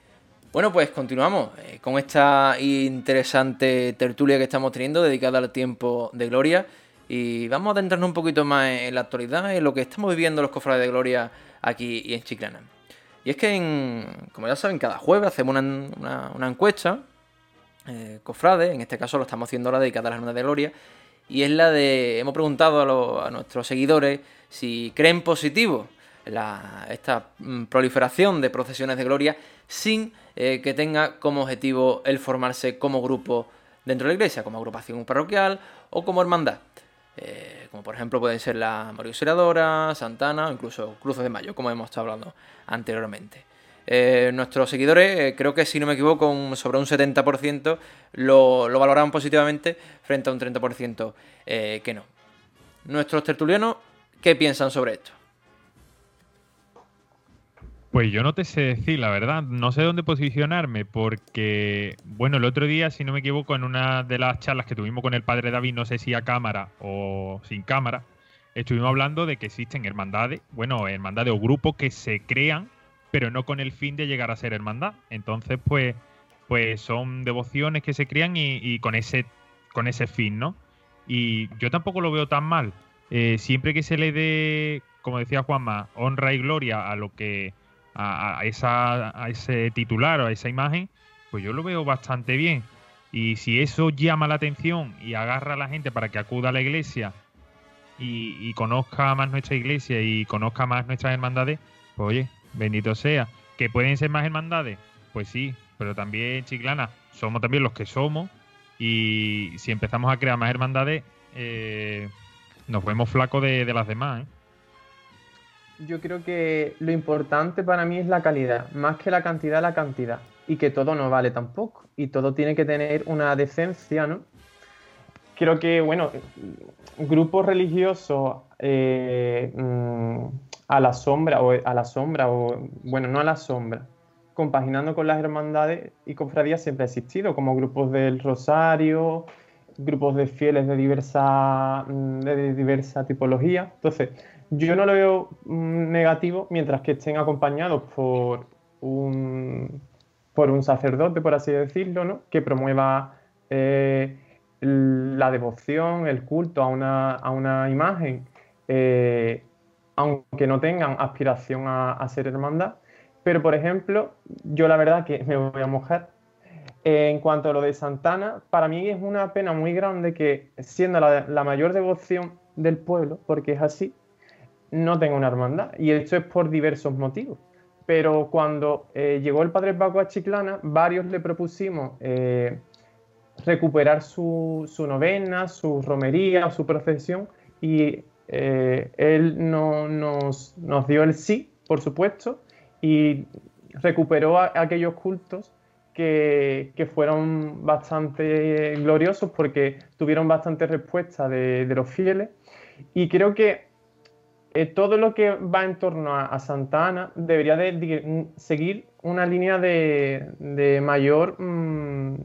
Bueno, pues continuamos eh, con esta interesante tertulia que estamos teniendo dedicada al tiempo de gloria y vamos a adentrarnos un poquito más en la actualidad, en lo que estamos viviendo los cofrades de gloria aquí y en Chiclana. Y es que, como ya saben, cada jueves hacemos una, encuesta, eh, cofrade, en este caso lo estamos haciendo ahora dedicada a las lunas de gloria, y es la de, hemos preguntado a, nuestros seguidores si creen positivo esta mm, proliferación de procesiones de gloria sin eh, que tenga como objetivo el formarse como grupo dentro de la iglesia, como agrupación parroquial o como hermandad. Eh, como por ejemplo pueden ser la María Santana o incluso Cruces de Mayo, como hemos estado hablando anteriormente. Eh, nuestros seguidores, eh, creo que si no me equivoco, sobre un 70% lo, lo valoraron positivamente frente a un 30% eh, que no. Nuestros tertulianos, ¿qué piensan sobre esto? Pues yo no te sé decir, la verdad, no sé dónde posicionarme, porque, bueno, el otro día, si no me equivoco, en una de las charlas que tuvimos con el padre David, no sé si a cámara o sin cámara, estuvimos hablando de que existen hermandades, bueno, hermandades o grupos que se crean pero no con el fin de llegar a ser hermandad. Entonces, pues, pues son devociones que se crían y, con ese con ese fin, ¿no? Y yo tampoco lo veo tan mal. Eh, siempre que se le dé, como decía Juanma, honra y gloria a lo que a, esa, a ese titular o a esa imagen, pues yo lo veo bastante bien. Y si eso llama la atención y agarra a la gente para que acuda a la iglesia y, y conozca más nuestra iglesia y conozca más nuestras hermandades, pues oye, bendito sea. ¿Que pueden ser más hermandades? Pues sí, pero también, Chiclana, somos también los que somos y si empezamos a crear más hermandades, eh, nos vemos flacos de, las demás. ¿eh? Yo creo que lo importante para mí es la calidad, más que la cantidad, la cantidad. Y que todo no vale tampoco. Y todo tiene que tener una decencia, ¿no? Creo que, bueno, grupos religiosos eh, mm, a la sombra, o a la sombra, o bueno, no a la sombra, compaginando con las hermandades y cofradías siempre ha existido, como grupos del Rosario, grupos de fieles de diversa, mm, de diversa tipología. Entonces, yo no lo veo mm, negativo mientras que estén acompañados por un, por un sacerdote, por así decirlo, ¿no? que promueva eh, la devoción, el culto a una, imagen, eh, aunque no tengan aspiración a ser hermandad pero, por ejemplo, yo la verdad que me voy a mojar. en cuanto a lo de Santana, para mí es una pena muy grande que, siendo la, mayor devoción del pueblo, porque es así, no tenga una hermandad. Y esto es por diversos motivos. Pero cuando eh, llegó el padre Paco a Chiclana, varios le propusimos eh, recuperar su, novena, su romería, su procesión, y eh, él no, nos, dio el sí, por supuesto, y recuperó aquellos cultos que, fueron bastante gloriosos porque tuvieron bastante respuesta de, los fieles. Y creo que eh, todo lo que va en torno a, Santa Ana debería de, seguir una línea de, mayor, mm,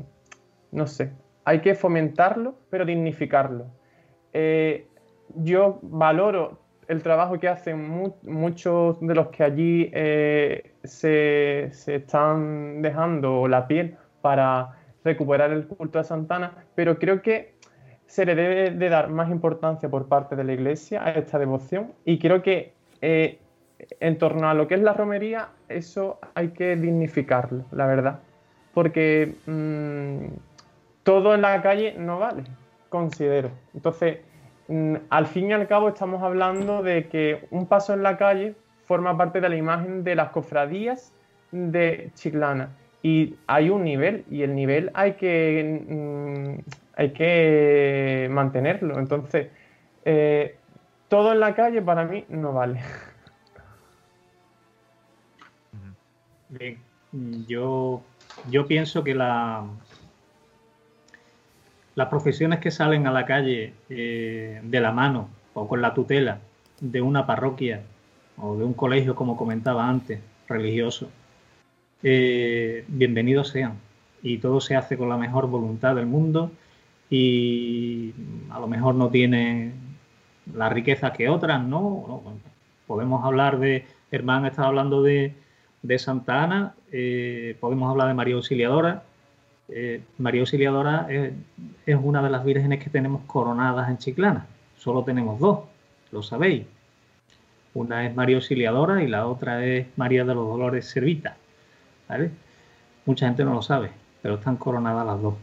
no sé, hay que fomentarlo, pero dignificarlo. Eh, yo valoro el trabajo que hacen muchos de los que allí eh, se, están dejando la piel para recuperar el culto a Santana, pero creo que se le debe de dar más importancia por parte de la Iglesia a esta devoción y creo que eh, en torno a lo que es la romería, eso hay que dignificarlo, la verdad, porque mm, todo en la calle no vale, considero. Entonces, al fin y al cabo estamos hablando de que un paso en la calle forma parte de la imagen de las cofradías de Chiclana. Y hay un nivel, y el nivel hay que, mm, hay que mantenerlo. Entonces, eh, todo en la calle para mí no vale. Bien, yo, yo pienso que la, las profesiones que salen a la calle eh, de la mano o con la tutela de una parroquia o de un colegio, como comentaba antes, religioso, eh, bienvenidos sean. Y todo se hace con la mejor voluntad del mundo y a lo mejor no tiene la riqueza que otras, ¿no? podemos hablar de, Hermán está hablando de, Santa Ana, eh, podemos hablar de María Auxiliadora, eh, María Auxiliadora es, una de las vírgenes que tenemos coronadas en Chiclana. Solo tenemos dos, lo sabéis. Una es María Auxiliadora y la otra es María de los Dolores Servita. Mucha gente no lo sabe, pero están coronadas las dos.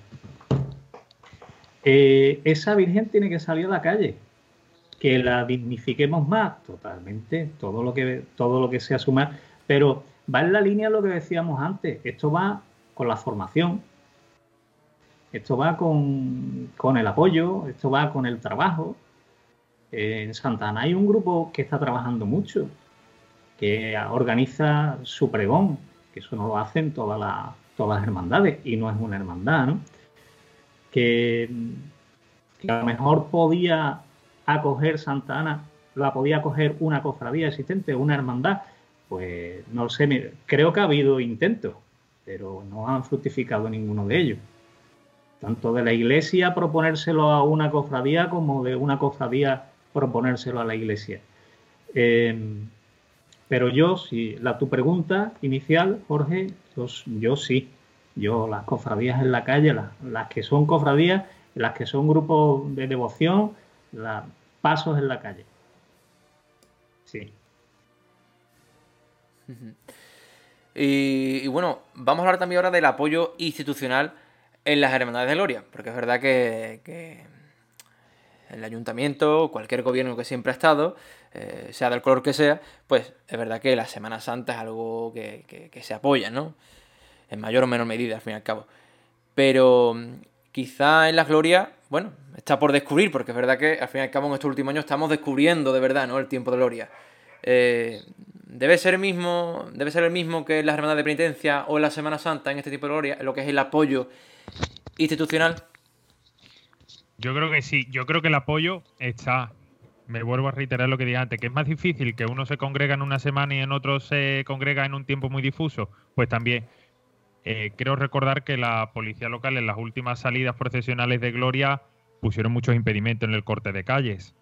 Eh, esa virgen tiene que salir a la calle. Que la dignifiquemos más, totalmente, todo lo que, todo lo que sea sumar, pero va en la línea de lo que decíamos antes. Esto va con la formación, esto va con, el apoyo, esto va con el trabajo. en Santana hay un grupo que está trabajando mucho, que organiza su pregón, que eso no lo hacen todas las, todas las hermandades, y no es una hermandad, ¿no? Que, a lo mejor podía acoger Santa Ana, la podía acoger una cofradía existente, una hermandad, pues no sé, creo que ha habido intentos, pero no han fructificado ninguno de ellos tanto de la iglesia proponérselo a una cofradía como de una cofradía proponérselo a la iglesia. Em, pero yo, si la tu pregunta inicial, Jorge, yo, sí, yo las cofradías en la calle, las, que son cofradías, las que son grupos de devoción, las pasos en la calle. Sí. y, bueno, vamos a hablar también ahora del apoyo institucional en las Hermandades de Gloria, porque es verdad que, el ayuntamiento, cualquier gobierno que siempre ha estado, eh, sea del color que sea, pues es verdad que la Semana Santa es algo que, se apoya, ¿no? En mayor o menor medida, al fin y al cabo. Pero mm, quizá en las Glorias, bueno, está por descubrir, porque es verdad que al fin y al cabo en estos últimos años estamos descubriendo de verdad, ¿no? El tiempo de gloria. Eh, debe ser el mismo, debe ser el mismo que la Hermandad de Penitencia o la Semana Santa en este tipo de gloria, en lo que es el apoyo institucional. Yo creo que sí, yo creo que el apoyo está. Me vuelvo a reiterar lo que dije antes, que es más difícil que uno se congrega en una semana y en otro se congrega en un tiempo muy difuso. Pues también eh, creo recordar que la policía local en las últimas salidas procesionales de Gloria pusieron muchos impedimentos en el corte de calles.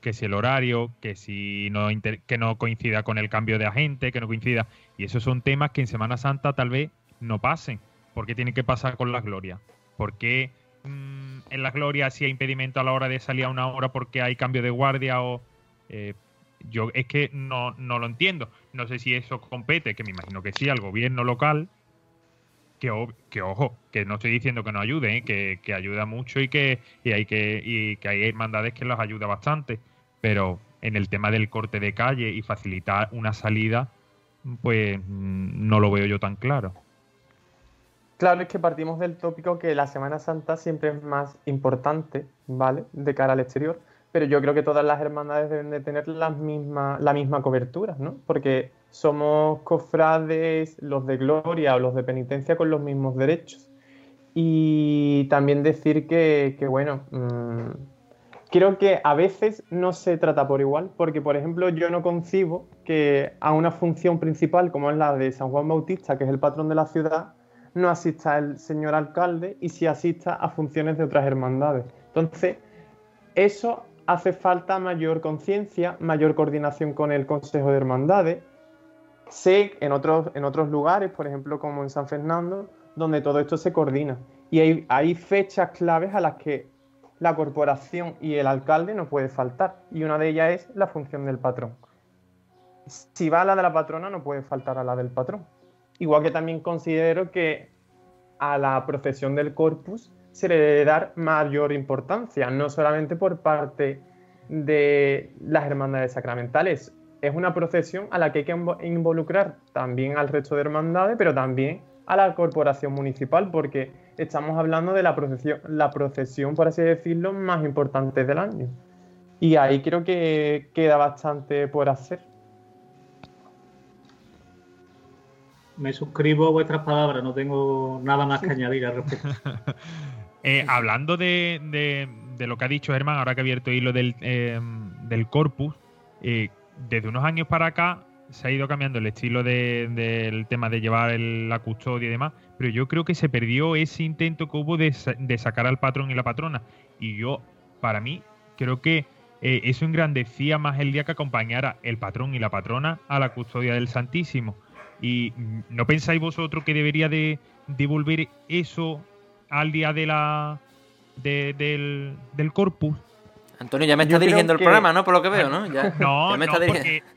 Que si el horario, que si no, que no coincida con el cambio de agente, que no coincida. Y esos son temas que en Semana Santa tal vez no pasen. ¿Por qué tiene que pasar con las glorias? ¿Por qué mm, en las glorias si hay impedimento a la hora de salir a una hora porque hay cambio de guardia o... Eh, yo es que no, no lo entiendo. No sé si eso compete, que me imagino que sí, al gobierno local, que, que, ojo, que no estoy diciendo que no ayude, ¿eh? que, ayuda mucho y que, hay que, y que hay hermandades que los ayuda bastante. Pero en el tema del corte de calle y facilitar una salida, pues mm, no lo veo yo tan claro. Claro, es que partimos del tópico que la Semana Santa siempre es más importante, ¿vale? De cara al exterior, pero yo creo que todas las hermandades deben de tener la misma, la misma cobertura, ¿no? Porque somos cofrades, los de gloria o los de penitencia con los mismos derechos. Y también decir que, bueno, mm, creo que a veces no se trata por igual, porque por ejemplo yo no concibo que a una función principal como es la de San Juan Bautista, que es el patrón de la ciudad, no asista el señor alcalde y si asista a funciones de otras hermandades. Entonces, eso hace falta mayor conciencia, mayor coordinación con el Consejo de Hermandades. Sé en otros, en otros lugares, por ejemplo como en San Fernando, donde todo esto se coordina. Y hay, hay fechas claves a las que la corporación y el alcalde no puede faltar. Y una de ellas es la función del patrón. Si va a la de la patrona, no puede faltar a la del patrón. Igual que también considero que a la procesión del corpus se le debe dar mayor importancia, no solamente por parte de las hermandades sacramentales. Es una procesión a la que hay que involucrar también al resto de hermandades, pero también a la corporación municipal, porque estamos hablando de la procesión, la procesión, por así decirlo, más importante del año. Y ahí creo que queda bastante por hacer. Me suscribo a vuestras palabras, no tengo nada más que añadir al respecto. Eh, hablando de, lo que ha dicho Germán, ahora que ha abierto hilo del, em, del corpus, eh, desde unos años para acá se ha ido cambiando el estilo del tema de llevar la custodia y demás, pero yo creo que se perdió ese intento que hubo de, sacar al patrón y la patrona. Y yo, para mí, creo que eh, eso engrandecía más el día que acompañara el patrón y la patrona a la custodia del Santísimo. ¿Y no pensáis vosotros que debería de devolver eso al día de la del, corpus? Antonio, ya me está dirigiendo el programa, ¿no? Por lo que veo, ¿no? Ya, no, me está dirigiendo.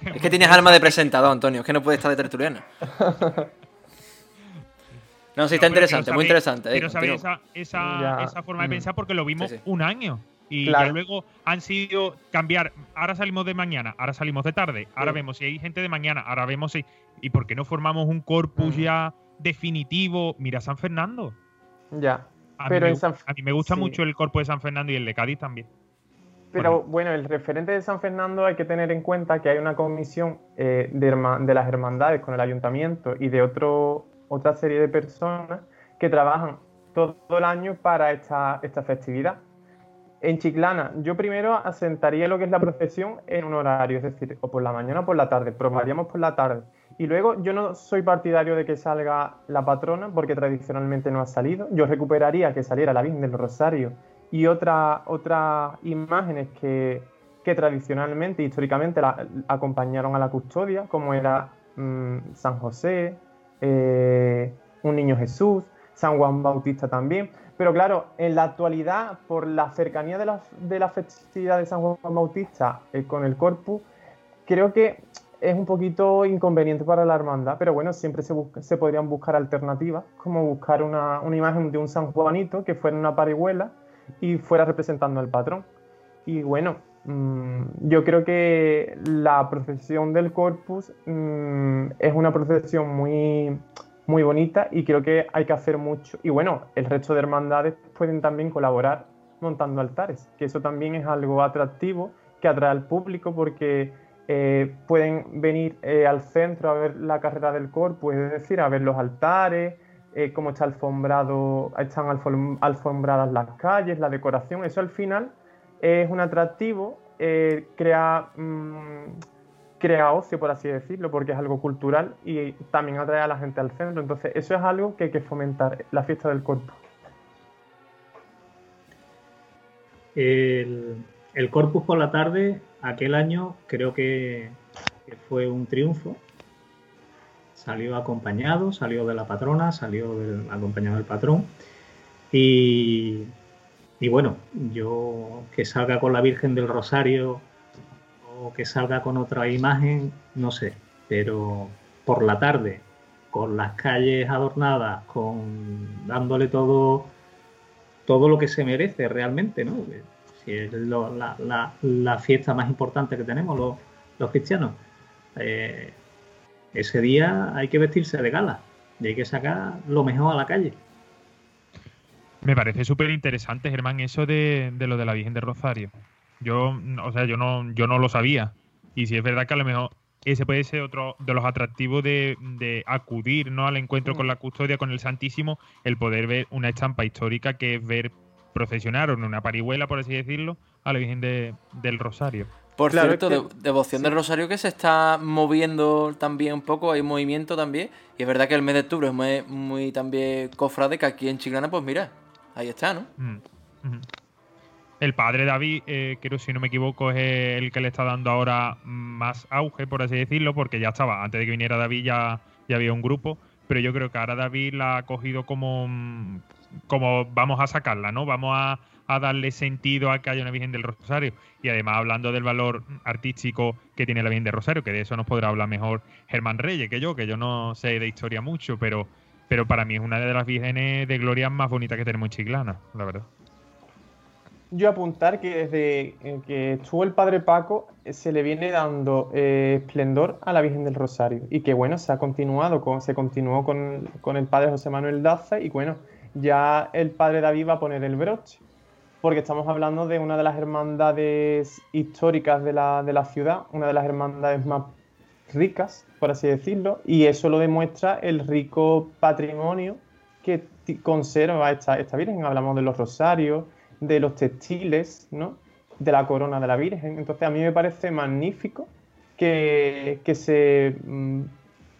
Es que tienes alma de presentador, Antonio. Es que no puede estar de tertuliano. No, sí, está interesante, muy interesante. Quiero saber esa, esa, forma de pensar porque lo vimos un año. Y luego han sido cambiar. Ahora salimos de mañana, ahora salimos de tarde, ahora vemos si hay gente de mañana, ahora vemos si. ¿Y por qué no formamos un corpus ya definitivo? Mira San Fernando. Ya. A, Pero mí, me, a mí me gusta mucho el corpus de San Fernando y el de Cádiz también. Pero bueno, el referente de San Fernando hay que tener en cuenta que hay una comisión eh, de, las hermandades con el ayuntamiento y de otro, otra serie de personas que trabajan todo el año para esta, esta festividad. En Chiclana, yo primero asentaría lo que es la procesión en un horario, es decir, o por la mañana o por la tarde, probaríamos por la tarde. Y luego yo no soy partidario de que salga la patrona porque tradicionalmente no ha salido. Yo recuperaría que saliera la Virgen del Rosario y otras imágenes que, que, tradicionalmente, históricamente la, acompañaron a la custodia, como era mm, San José, eh, un niño Jesús, San Juan Bautista también. Pero claro, en la actualidad, por la cercanía de la, de la festividad de San Juan Bautista eh, con el Corpus, creo que es un poquito inconveniente para la hermandad, pero bueno, siempre se, se podrían buscar alternativas, como buscar una, imagen de un San Juanito que fuera una parihuela y fuera representando al patrón. Y bueno, mm, yo creo que la procesión del Corpus mm, es una procesión muy muy bonita y creo que hay que hacer mucho. Y bueno, el resto de hermandades pueden también colaborar montando altares, que eso también es algo atractivo que atrae al público porque eh, pueden venir eh, al centro a ver la carrera del corpus, es decir, a ver los altares, eh, cómo está alfombrado, están alfombradas las calles, la decoración, eso al final es un atractivo, crea, mm, crea ocio, por así decirlo, porque es algo cultural y también atrae a la gente al centro. Entonces, eso es algo que hay que fomentar, la fiesta del corpus. El, Corpus por la tarde, aquel año creo que, fue un triunfo. Salió acompañado, salió de la patrona, salió acompañado del patrón. Y, bueno, yo que salga con la Virgen del Rosario que salga con otra imagen, no sé, pero por la tarde, con las calles adornadas, con dándole todo todo lo que se merece realmente, ¿no? es la, fiesta más importante que tenemos los, cristianos. Eh, ese día hay que vestirse de gala y hay que sacar lo mejor a la calle. Me parece súper interesante, Germán, eso de, lo de la Virgen de Rosario. Yo, o sea, yo no, yo no lo sabía. Y si es verdad que a lo mejor ese puede ser otro de los atractivos de, de, acudir ¿no? al encuentro con la custodia, con el Santísimo, el poder ver una estampa histórica que es ver procesionaron una parihuela, por así decirlo, a la Virgen del Rosario. Por cierto, devoción del Rosario que se está moviendo también un poco, hay movimiento también. Y es verdad que el mes de octubre es muy, también cofrade, que aquí en Chiclana, pues mira, ahí está, ¿no? Mm, el padre David, eh, creo si no me equivoco, es el que le está dando ahora más auge, por así decirlo, porque ya estaba, antes de que viniera David ya, ya había un grupo, pero yo creo que ahora David la ha cogido como, como vamos a sacarla, ¿no? Vamos a, darle sentido a que haya una Virgen del Rosario. Y además hablando del valor artístico que tiene la Virgen del Rosario, que de eso nos podrá hablar mejor Germán Reyes que yo, que yo no sé de historia mucho, pero, pero para mí es una de las vírgenes de gloria más bonitas que tenemos en Chiclana, la verdad. Yo apuntar que desde que estuvo el padre Paco eh, se le viene dando eh, esplendor a la Virgen del Rosario y que bueno, se ha continuado, con, se continuó con, con el padre José Manuel Daza y bueno, ya el padre David va a poner el broche, porque estamos hablando de una de las hermandades históricas de la, ciudad, una de las hermandades más ricas, por así decirlo, y eso lo demuestra el rico patrimonio que conserva esta, esta Virgen. Hablamos de los rosarios, de los textiles, ¿no? de la corona de la Virgen. Entonces a mí me parece magnífico que, que se mm,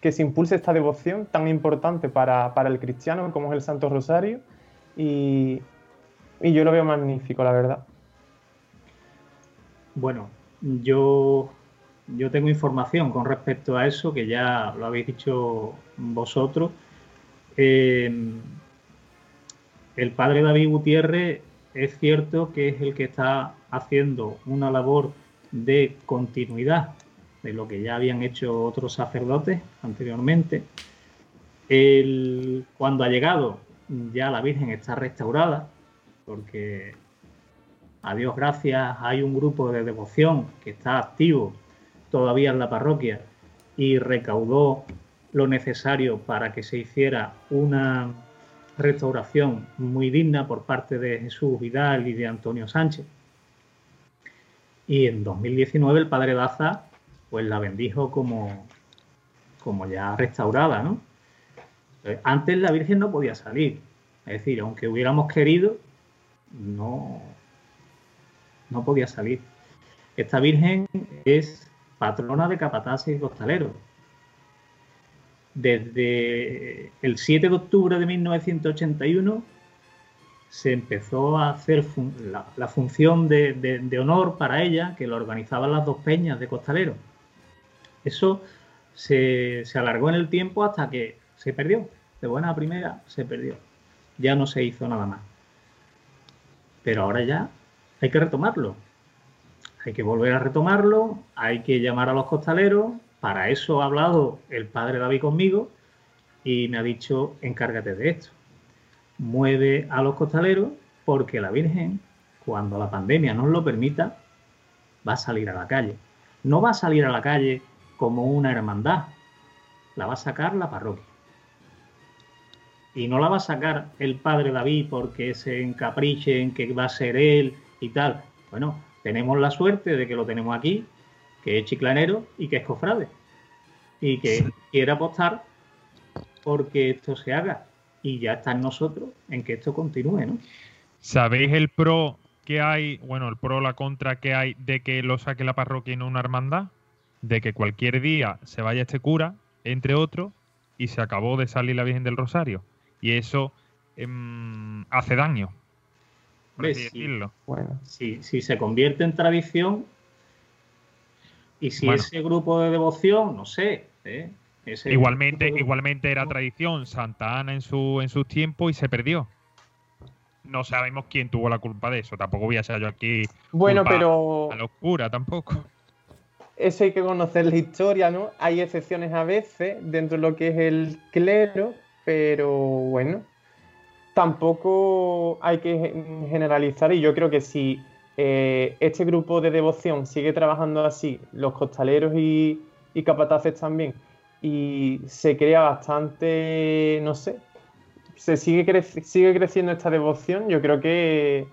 que se impulse esta devoción tan importante para, el cristiano como es el Santo Rosario y, yo lo veo magnífico, la verdad. Bueno, yo, yo tengo información con respecto a eso, que ya lo habéis dicho vosotros. Eh, el padre David Gutiérrez es cierto que es el que está haciendo una labor de continuidad de lo que ya habían hecho otros sacerdotes anteriormente. cuando ha llegado, ya la Virgen está restaurada, porque a Dios gracias hay un grupo de devoción que está activo todavía en la parroquia y recaudó lo necesario para que se hiciera una restauración muy digna por parte de Jesús Vidal y de Antonio Sánchez. Y en 2019 el padre Daza pues la bendijo como, como ya restaurada, ¿no? Antes la Virgen no podía salir. Es decir, aunque hubiéramos querido, no, no podía salir. Esta Virgen es patrona de capataces y costaleros. Desde el 7 de octubre de 1981 se empezó a hacer la, función de, honor para ella, que lo organizaban las dos peñas de costaleros. Eso se, alargó en el tiempo hasta que se perdió. De buena primera se perdió. Ya no se hizo nada más. Pero ahora ya hay que retomarlo. Hay que volver a retomarlo, hay que llamar a los costaleros. Para eso ha hablado el padre David conmigo y me ha dicho, encárgate de esto. Mueve a los costaleros porque la Virgen, cuando la pandemia nos lo permita, va a salir a la calle. No va a salir a la calle como una hermandad. La va a sacar la parroquia. Y no la va a sacar el padre David porque se encapriche en que va a ser él y tal. Bueno, tenemos la suerte de que lo tenemos aquí, que es chiclanero y que es cofrade. Y que quiere apostar porque esto se haga. Y ya está en nosotros en que esto continúe, ¿no? ¿Sabéis el pro que hay, bueno, el pro, la contra que hay de que lo saque la parroquia y no una hermandad? De que cualquier día se vaya este cura, entre otros, y se acabó de salir la Virgen del Rosario. Y eso em, hace daño. Por así decirlo. Bueno, si, si se convierte en tradición, y si ese grupo de devoción, no sé, ¿eh? igualmente, igualmente era tradición Santa Ana en su en sus tiempos y se perdió. No sabemos quién tuvo la culpa de eso. Tampoco voy a ser yo aquí. Bueno, pero. A la oscura tampoco. Eso hay que conocer la historia, ¿no? Hay excepciones a veces dentro de lo que es el clero, pero bueno, tampoco hay que generalizar y yo creo que si eh, este grupo de devoción sigue trabajando así, los costaleros y, capataces también, y se crea bastante, no sé, se sigue, sigue creciendo esta devoción, yo creo que,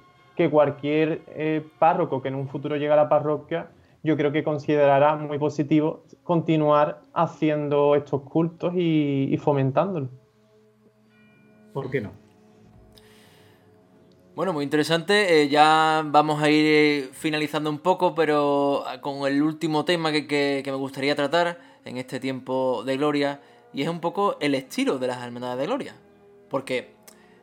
cualquier eh, párroco que en un futuro llegue a la parroquia, yo creo que considerará muy positivo continuar haciendo estos cultos y, y fomentándolos. ¿Por qué no? Bueno, muy interesante. Eh, ya vamos a ir eh, finalizando un poco, pero con el último tema que me gustaría tratar en este tiempo de gloria, y es un poco el estilo de las hermandades de gloria. Porque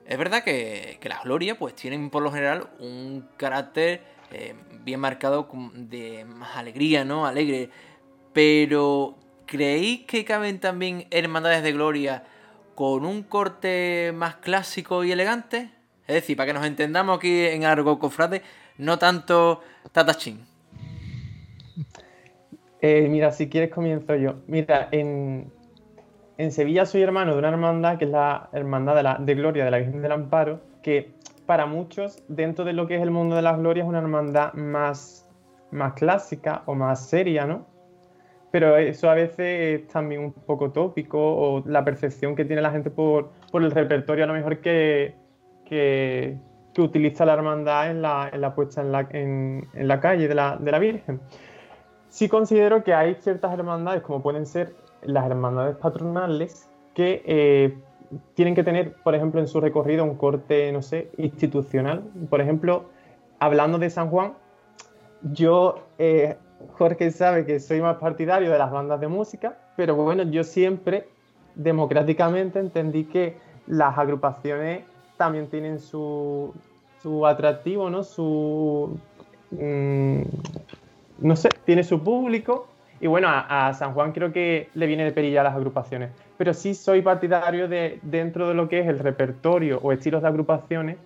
es verdad que, las glorias pues tienen por lo general un carácter eh, bien marcado de más alegría, ¿no? Alegre. Pero ¿creéis que caben también hermandades de gloria con un corte más clásico y elegante? Decir, para que nos entendamos aquí en Argo Cofrade, no tanto tatachín. Eh, mira, si quieres comienzo yo. Mira, en, Sevilla soy hermano de una hermandad que es la Hermandad de, la, de Gloria de la Virgen del Amparo, que para muchos, dentro de lo que es el mundo de las glorias, es una hermandad más, más clásica o más seria, ¿no? Pero eso a veces es también un poco tópico o la percepción que tiene la gente por, el repertorio a lo mejor que, que, utiliza la hermandad en la, en la puesta en la, en, la calle de la, de la Virgen. Sí considero que hay ciertas hermandades, como pueden ser las hermandades patronales, que eh, tienen que tener, por ejemplo, en su recorrido un corte, no sé, institucional. Por ejemplo, hablando de San Juan, yo, eh, Jorge sabe que soy más partidario de las bandas de música, pero bueno, yo siempre democráticamente entendí que las agrupaciones también tienen su, su atractivo, ¿no? Su, mm, no sé, tiene su público. Y bueno, a, San Juan creo que le viene de perilla las agrupaciones. Pero sí soy partidario de, dentro de lo que es el repertorio o estilos de agrupaciones,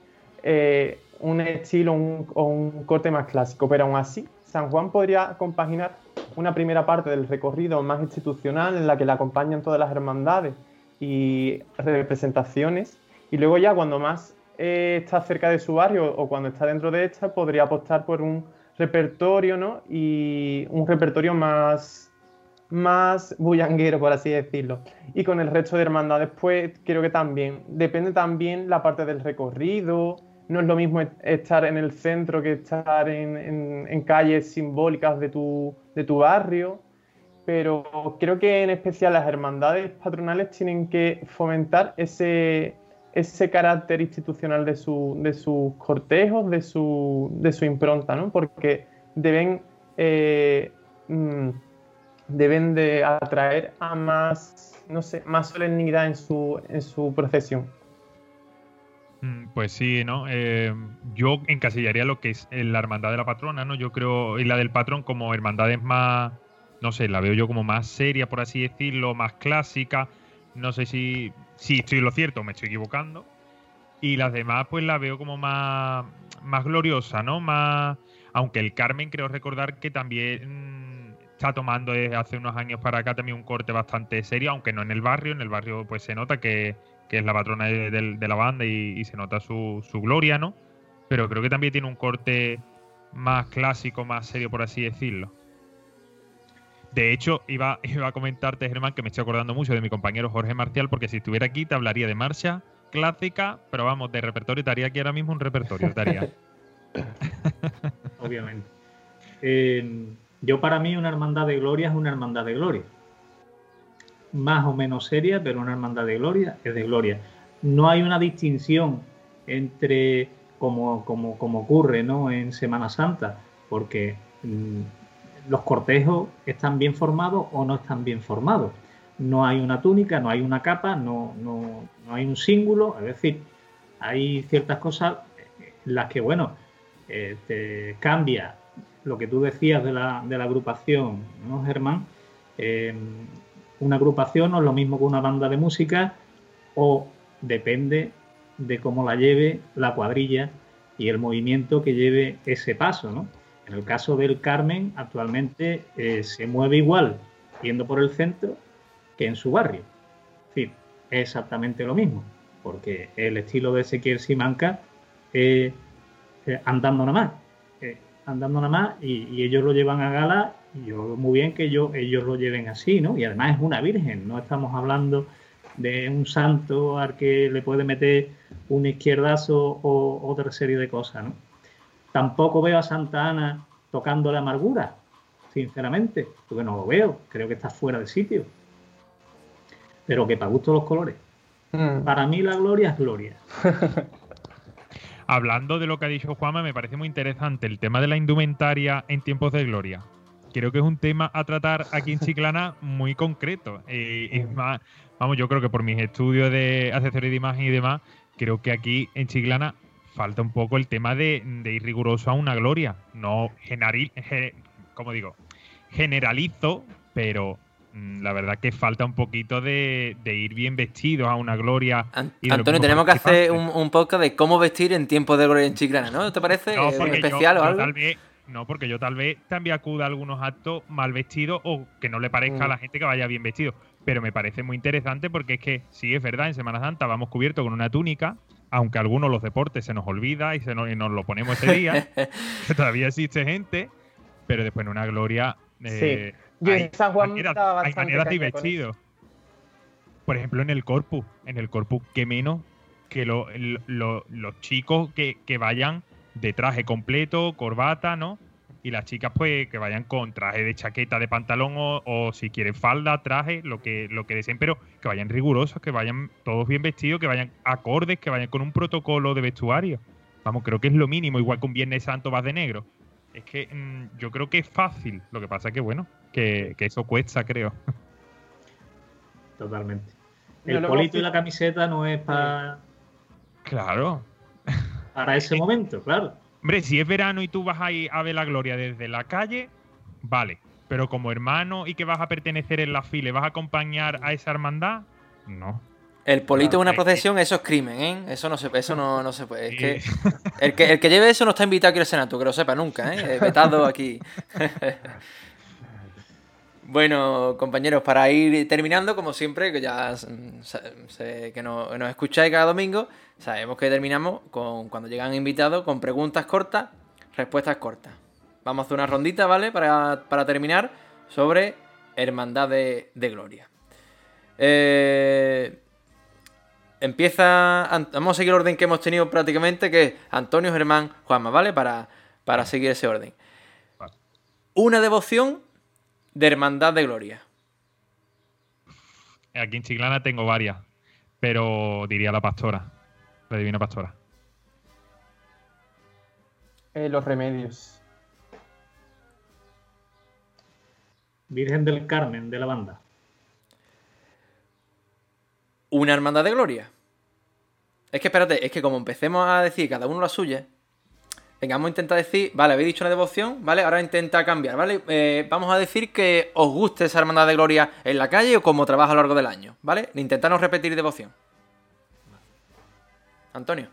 eh, un estilo o un corte más clásico. Pero aún así, San Juan podría compaginar una primera parte del recorrido más institucional en la que le acompañan todas las hermandades y representaciones. Y luego ya cuando más eh, está cerca de su barrio o cuando está dentro de esta, podría apostar por un repertorio, ¿no? Y un repertorio más, más bullanguero, por así decirlo. Y con el resto de hermandades, pues creo que también. Depende también la parte del recorrido. No es lo mismo estar en el centro que estar en, calles simbólicas de tu, de tu barrio. Pero creo que en especial las hermandades patronales tienen que fomentar ese, ese carácter institucional de, su, de sus cortejos, de su, de su impronta, ¿no? Porque deben, eh, mm, deben de atraer a más, no sé, más solemnidad en su, en su procesión. Mm, pues sí, ¿no? Eh, yo encasillaría lo que es la hermandad de la patrona, ¿no? Yo creo, y la del patrón como hermandades más, no sé, la veo yo como más seria, por así decirlo, más clásica. No sé si sí estoy lo cierto, me estoy equivocando. Y las demás, pues la veo como más, más gloriosa, ¿no? Más. Aunque el Carmen creo recordar que también está tomando desde hace unos años para acá también un corte bastante serio, aunque no en el barrio. En el barrio, pues se nota que, es la patrona de, la banda y, se nota su, su gloria, ¿no? Pero creo que también tiene un corte más clásico, más serio, por así decirlo. De hecho, iba, iba a comentarte, Germán, que me estoy acordando mucho de mi compañero Jorge Marcial, porque si estuviera aquí te hablaría de marcha, clásica, pero vamos, de repertorio, estaría aquí ahora mismo un repertorio, estaría. Obviamente. Eh, yo para mí una hermandad de gloria es una hermandad de gloria. Más o menos seria, pero una hermandad de gloria es de gloria. No hay una distinción entre, como, como, como ocurre ¿no? en Semana Santa, porque mm, los cortejos están bien formados o no están bien formados. No hay una túnica, no hay una capa, no, no, no hay un símbolo, es decir, hay ciertas cosas en las que, bueno, eh, te cambia lo que tú decías de la, de la agrupación, ¿no, Germán? Eh, una agrupación no es lo mismo que una banda de música o depende de cómo la lleve la cuadrilla y el movimiento que lleve ese paso, ¿no? En el caso del Carmen, actualmente eh, se mueve igual yendo por el centro que en su barrio. Es decir, es exactamente lo mismo, porque el estilo de Ezequiel Simanca es andando nada más andando nada más y, ellos lo llevan a gala y yo muy bien que ellos lo lleven así, ¿no? Y además es una virgen, no estamos hablando de un santo al que le puede meter un izquierdazo o otra serie de cosas, ¿no? Tampoco veo a Santa Ana tocando la amargura, sinceramente, porque no lo veo, creo que está fuera de sitio. Pero que para gusto los colores. Mm. Para mí la gloria es gloria. Hablando de lo que ha dicho Juanma, me parece muy interesante el tema de la indumentaria en tiempos de gloria. Creo que es un tema a tratar aquí en Chiclana muy concreto. Eh, es más, vamos, yo creo que por mis estudios de accesorios de imagen y demás, creo que aquí en Chiclana falta un poco el tema de, ir riguroso a una gloria. No general, como digo, generalizo, pero Mm, la verdad que falta un poquito de, ir bien vestidos a una gloria. Antonio, tenemos que hacer un, podcast de cómo vestir en tiempos de gloria en Chiclana, ¿no? ¿Te parece no, especial o algo? no, porque yo tal vez también acuda a algunos actos mal vestidos o que no le parezca a la mm. gente que vaya bien vestido. Pero me parece muy interesante porque es que, sí, es verdad, en Semana Santa vamos cubiertos con una túnica, aunque algunos los deportes se nos olvida y, se nos, lo ponemos ese día, que todavía existe gente, pero después en una gloria... Eh, yo en San Juan hay maneras de vestido. Por ejemplo, en el corpus. En el corpus, que menos que los chicos que, vayan de traje completo, corbata, ¿no? Y las chicas, pues, que vayan con traje de chaqueta, de pantalón o, si quieren falda, traje, lo que, lo que deseen, pero que vayan rigurosos, que vayan todos bien vestidos, que vayan acordes, que vayan con un protocolo de vestuario. Vamos, creo que es lo mínimo, igual que un Viernes Santo vas de negro. Es que mm, yo creo que es fácil. Lo que pasa es que, bueno, que, eso cuesta, creo. Totalmente. El polito y la camiseta no es para. Claro. Para ese momento, claro. Hombre, si es verano y tú vas a ir a ver la gloria desde la calle, vale. Pero como hermano y que vas a pertenecer en la fila y vas a acompañar a esa hermandad, no. El polito en una procesión, eso es crimen, ¿eh? Eso no se, eso no, se puede. Es que el, que el que lleve eso no está invitado aquí al Senato, que lo sepa nunca, ¿eh? Vetado aquí. bueno, compañeros, para ir terminando, como siempre, que ya sé que nos, nos escucháis cada domingo, sabemos que terminamos con cuando llegan invitados con preguntas cortas, respuestas cortas. Vamos a hacer una rondita, ¿vale? Para, terminar sobre Hermandad de, de Gloria. Eh empieza. Vamos a seguir el orden que hemos tenido prácticamente, que es Antonio, Germán, Juanma, ¿vale? Para, para seguir ese orden. Una devoción de Hermandad de Gloria. Aquí en Chiclana tengo varias, pero diría la pastora, la divina pastora. Eh, los remedios. Virgen del Carmen, de la banda una hermandad de gloria. Es que espérate, es que como empecemos a decir cada uno la suya, venga, vamos a intentar decir, vale, habéis dicho una devoción, ¿vale? Ahora intenta cambiar, ¿vale? Eh, vamos a decir que os guste esa hermandad de gloria en la calle o como trabaja a lo largo del año, ¿vale? Intentarnos repetir devoción. Antonio.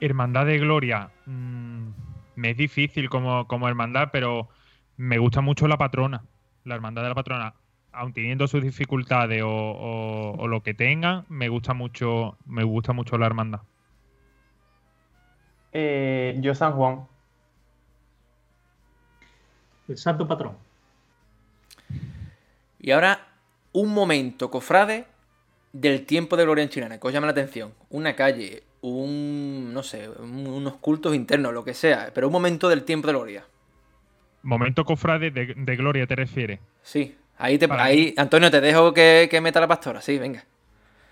Hermandad de gloria. Mm, me es difícil como, como hermandad, pero me gusta mucho la patrona. La hermandad de la patrona aun teniendo sus dificultades o, lo que tengan, me gusta mucho, me gusta mucho la hermandad. Eh, yo San Juan. El santo patrón. Y ahora, un momento, cofrade, del tiempo de gloria en Chilana, que os llama la atención. Una calle, un, no sé, un- unos cultos internos, lo que sea, pero un momento del tiempo de gloria. Momento cofrade de, de gloria, ¿te refieres? Sí, ahí, te, Para ahí Antonio, te dejo que, que meta la pastora, sí, venga.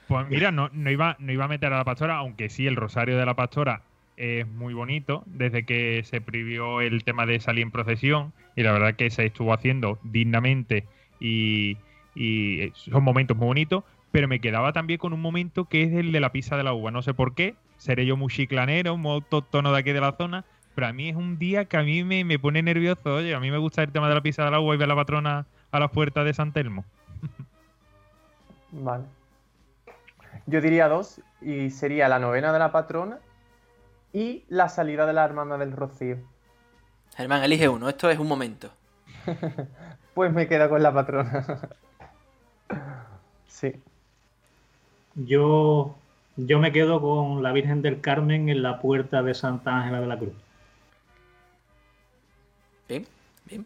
Pues mira, no, no, iba, no iba a meter a la pastora, aunque sí, el rosario de la pastora es muy bonito, desde que se prohibió el tema de salir en procesión, y la verdad que se estuvo haciendo dignamente y, y son momentos muy bonitos, pero me quedaba también con un momento que es el de la pizza de la uva, no sé por qué, seré yo muy chiclanero, muy autóctono de aquí de la zona, pero a mí es un día que a mí me, me pone nervioso, oye, a mí me gusta el tema de la pizza de la uva y ver a la patrona a la puerta de San Telmo. Vale. Yo diría dos, y sería la novena de la patrona y la salida de la hermana del Rocío. Germán, elige uno, esto es un momento. Pues me quedo con la patrona. sí. Yo, yo me quedo con la Virgen del Carmen en la puerta de Santa Ángela de la Cruz. Bien, bien.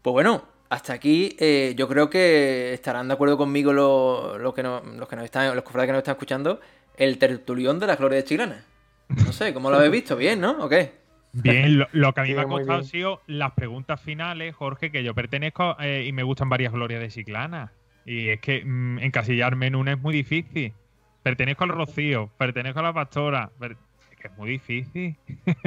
Pues bueno, hasta aquí eh, yo creo que estarán de acuerdo conmigo lo- lo que nos- los que nos están, los cofrades que nos están escuchando, el tertulión de la gloria de Chilana. No sé, ¿cómo lo habéis visto? ¿Bien, no? ¿O qué? Bien, lo, lo que a mí Sí, me ha costado han bien. sido las preguntas finales, Jorge, que yo pertenezco eh, y me gustan varias glorias de Chiclana. Y es que mm, encasillarme en una es muy difícil. Pertenezco al Rocío, pertenezco a la Pastora. per- Es que es muy difícil.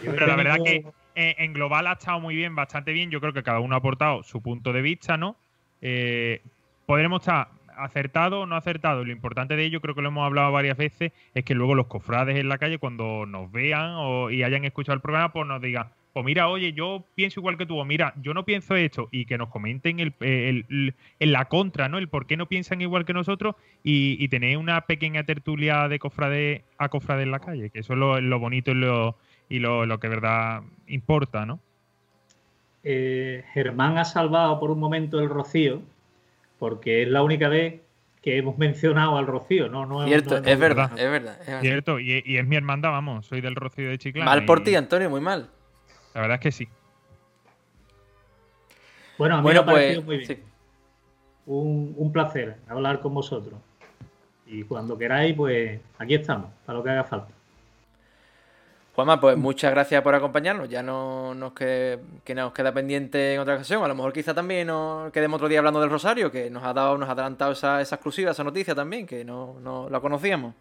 Pero la verdad que eh, en global ha estado muy bien, bastante bien. Yo creo que cada uno ha aportado su punto de vista, ¿no? Eh, podremos estar acertado o no acertado. Lo importante de ello, creo que lo hemos hablado varias veces, es que luego los cofrades en la calle, cuando nos vean o, y hayan escuchado el programa, pues nos digan, pues mira, oye, yo pienso igual que tú, o mira, yo no pienso esto, y que nos comenten el, el- el- en la contra, ¿no? El por qué no piensan igual que nosotros y, y una pequeña tertulia de cofrade a cofrade en la calle, que eso es lo, bonito y lo, y lo, que verdad importa, ¿no? eh, Germán ha salvado por un momento el Rocío, porque es la única vez que hemos mencionado al Rocío. No, no, Cierto, no- es no- verdad, es verdad. es verdad. Cierto, y, y es mi hermandad, vamos, soy del Rocío de Chiclana. Mal por y ti, Antonio, muy mal. La verdad es que sí. Bueno, a mí Bueno, me ha parecido pues. muy bien. sí. Un, un placer hablar con vosotros. Y cuando queráis, pues aquí estamos, para lo que haga falta. Juanma, pues muchas gracias por acompañarnos. Ya no nos que, que nos queda pendiente en otra ocasión. A lo mejor quizá también nos quedemos otro día hablando del Rosario, que nos ha dado, nos ha adelantado esa, esa exclusiva, esa noticia también, que no, no la conocíamos.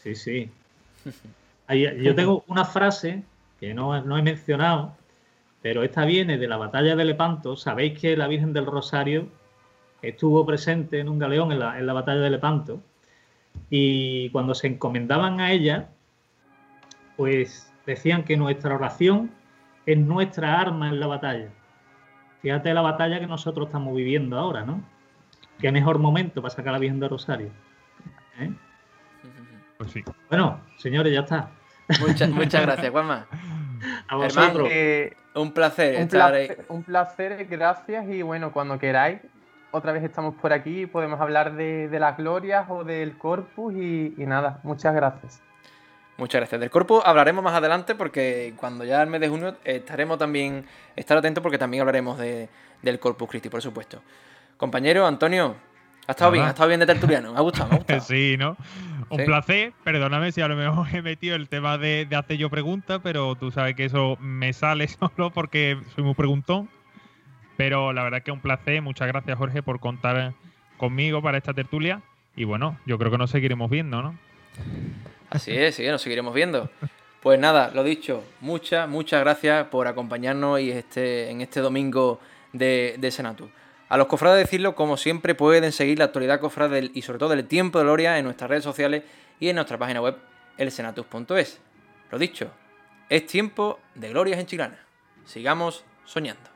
Sí, sí. Yo tengo una frase que no, no he mencionado, pero esta viene de la batalla de Lepanto. Sabéis que la Virgen del Rosario estuvo presente en un galeón en la, en la batalla de Lepanto. Y cuando se encomendaban a ella, pues decían que nuestra oración es nuestra arma en la batalla. Fíjate la batalla que nosotros estamos viviendo ahora, ¿no? Qué mejor momento para sacar a la Virgen del Rosario. ¿eh? Pues sí. Bueno, señores, ya está. Muchas, muchas gracias, Juanma. A vosotros. Eh, Un placer un, estar ahí. placer, un placer, gracias. Y bueno, cuando queráis, otra vez estamos por aquí y podemos hablar de, de las glorias o del corpus. Y, y nada, muchas gracias. Muchas gracias. Del cuerpo hablaremos más adelante porque cuando ya el mes de junio estaremos también, estar atentos porque también hablaremos de, del Corpus Christi, por supuesto. Compañero, Antonio, ha estado bien, ha estado bien de tertuliano, me ha gustado, me ha gustado. Sí, ¿no? Un Sí. placer. Perdóname si a lo mejor he metido el tema de, de hacer yo preguntas, pero tú sabes que eso me sale solo porque soy muy preguntón. Pero la verdad que es un placer. Muchas gracias, Jorge, por contar conmigo para esta tertulia. Y bueno, yo creo que nos seguiremos viendo, ¿no? Así es, sí, nos seguiremos viendo. Pues nada, lo dicho, muchas, muchas gracias por acompañarnos y este, en este domingo de, de Senatus. A los cofrades decirlo, como siempre, pueden seguir la actualidad cofrade del- y sobre todo el tiempo de gloria en nuestras redes sociales y en nuestra página web, elsenatus.es. Lo dicho, es tiempo de glorias en Chilana. Sigamos soñando.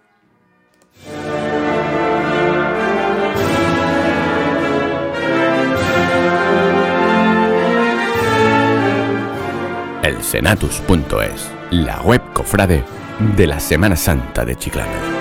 elsenatus.es, la web cofrade de la Semana Santa de Chiclana.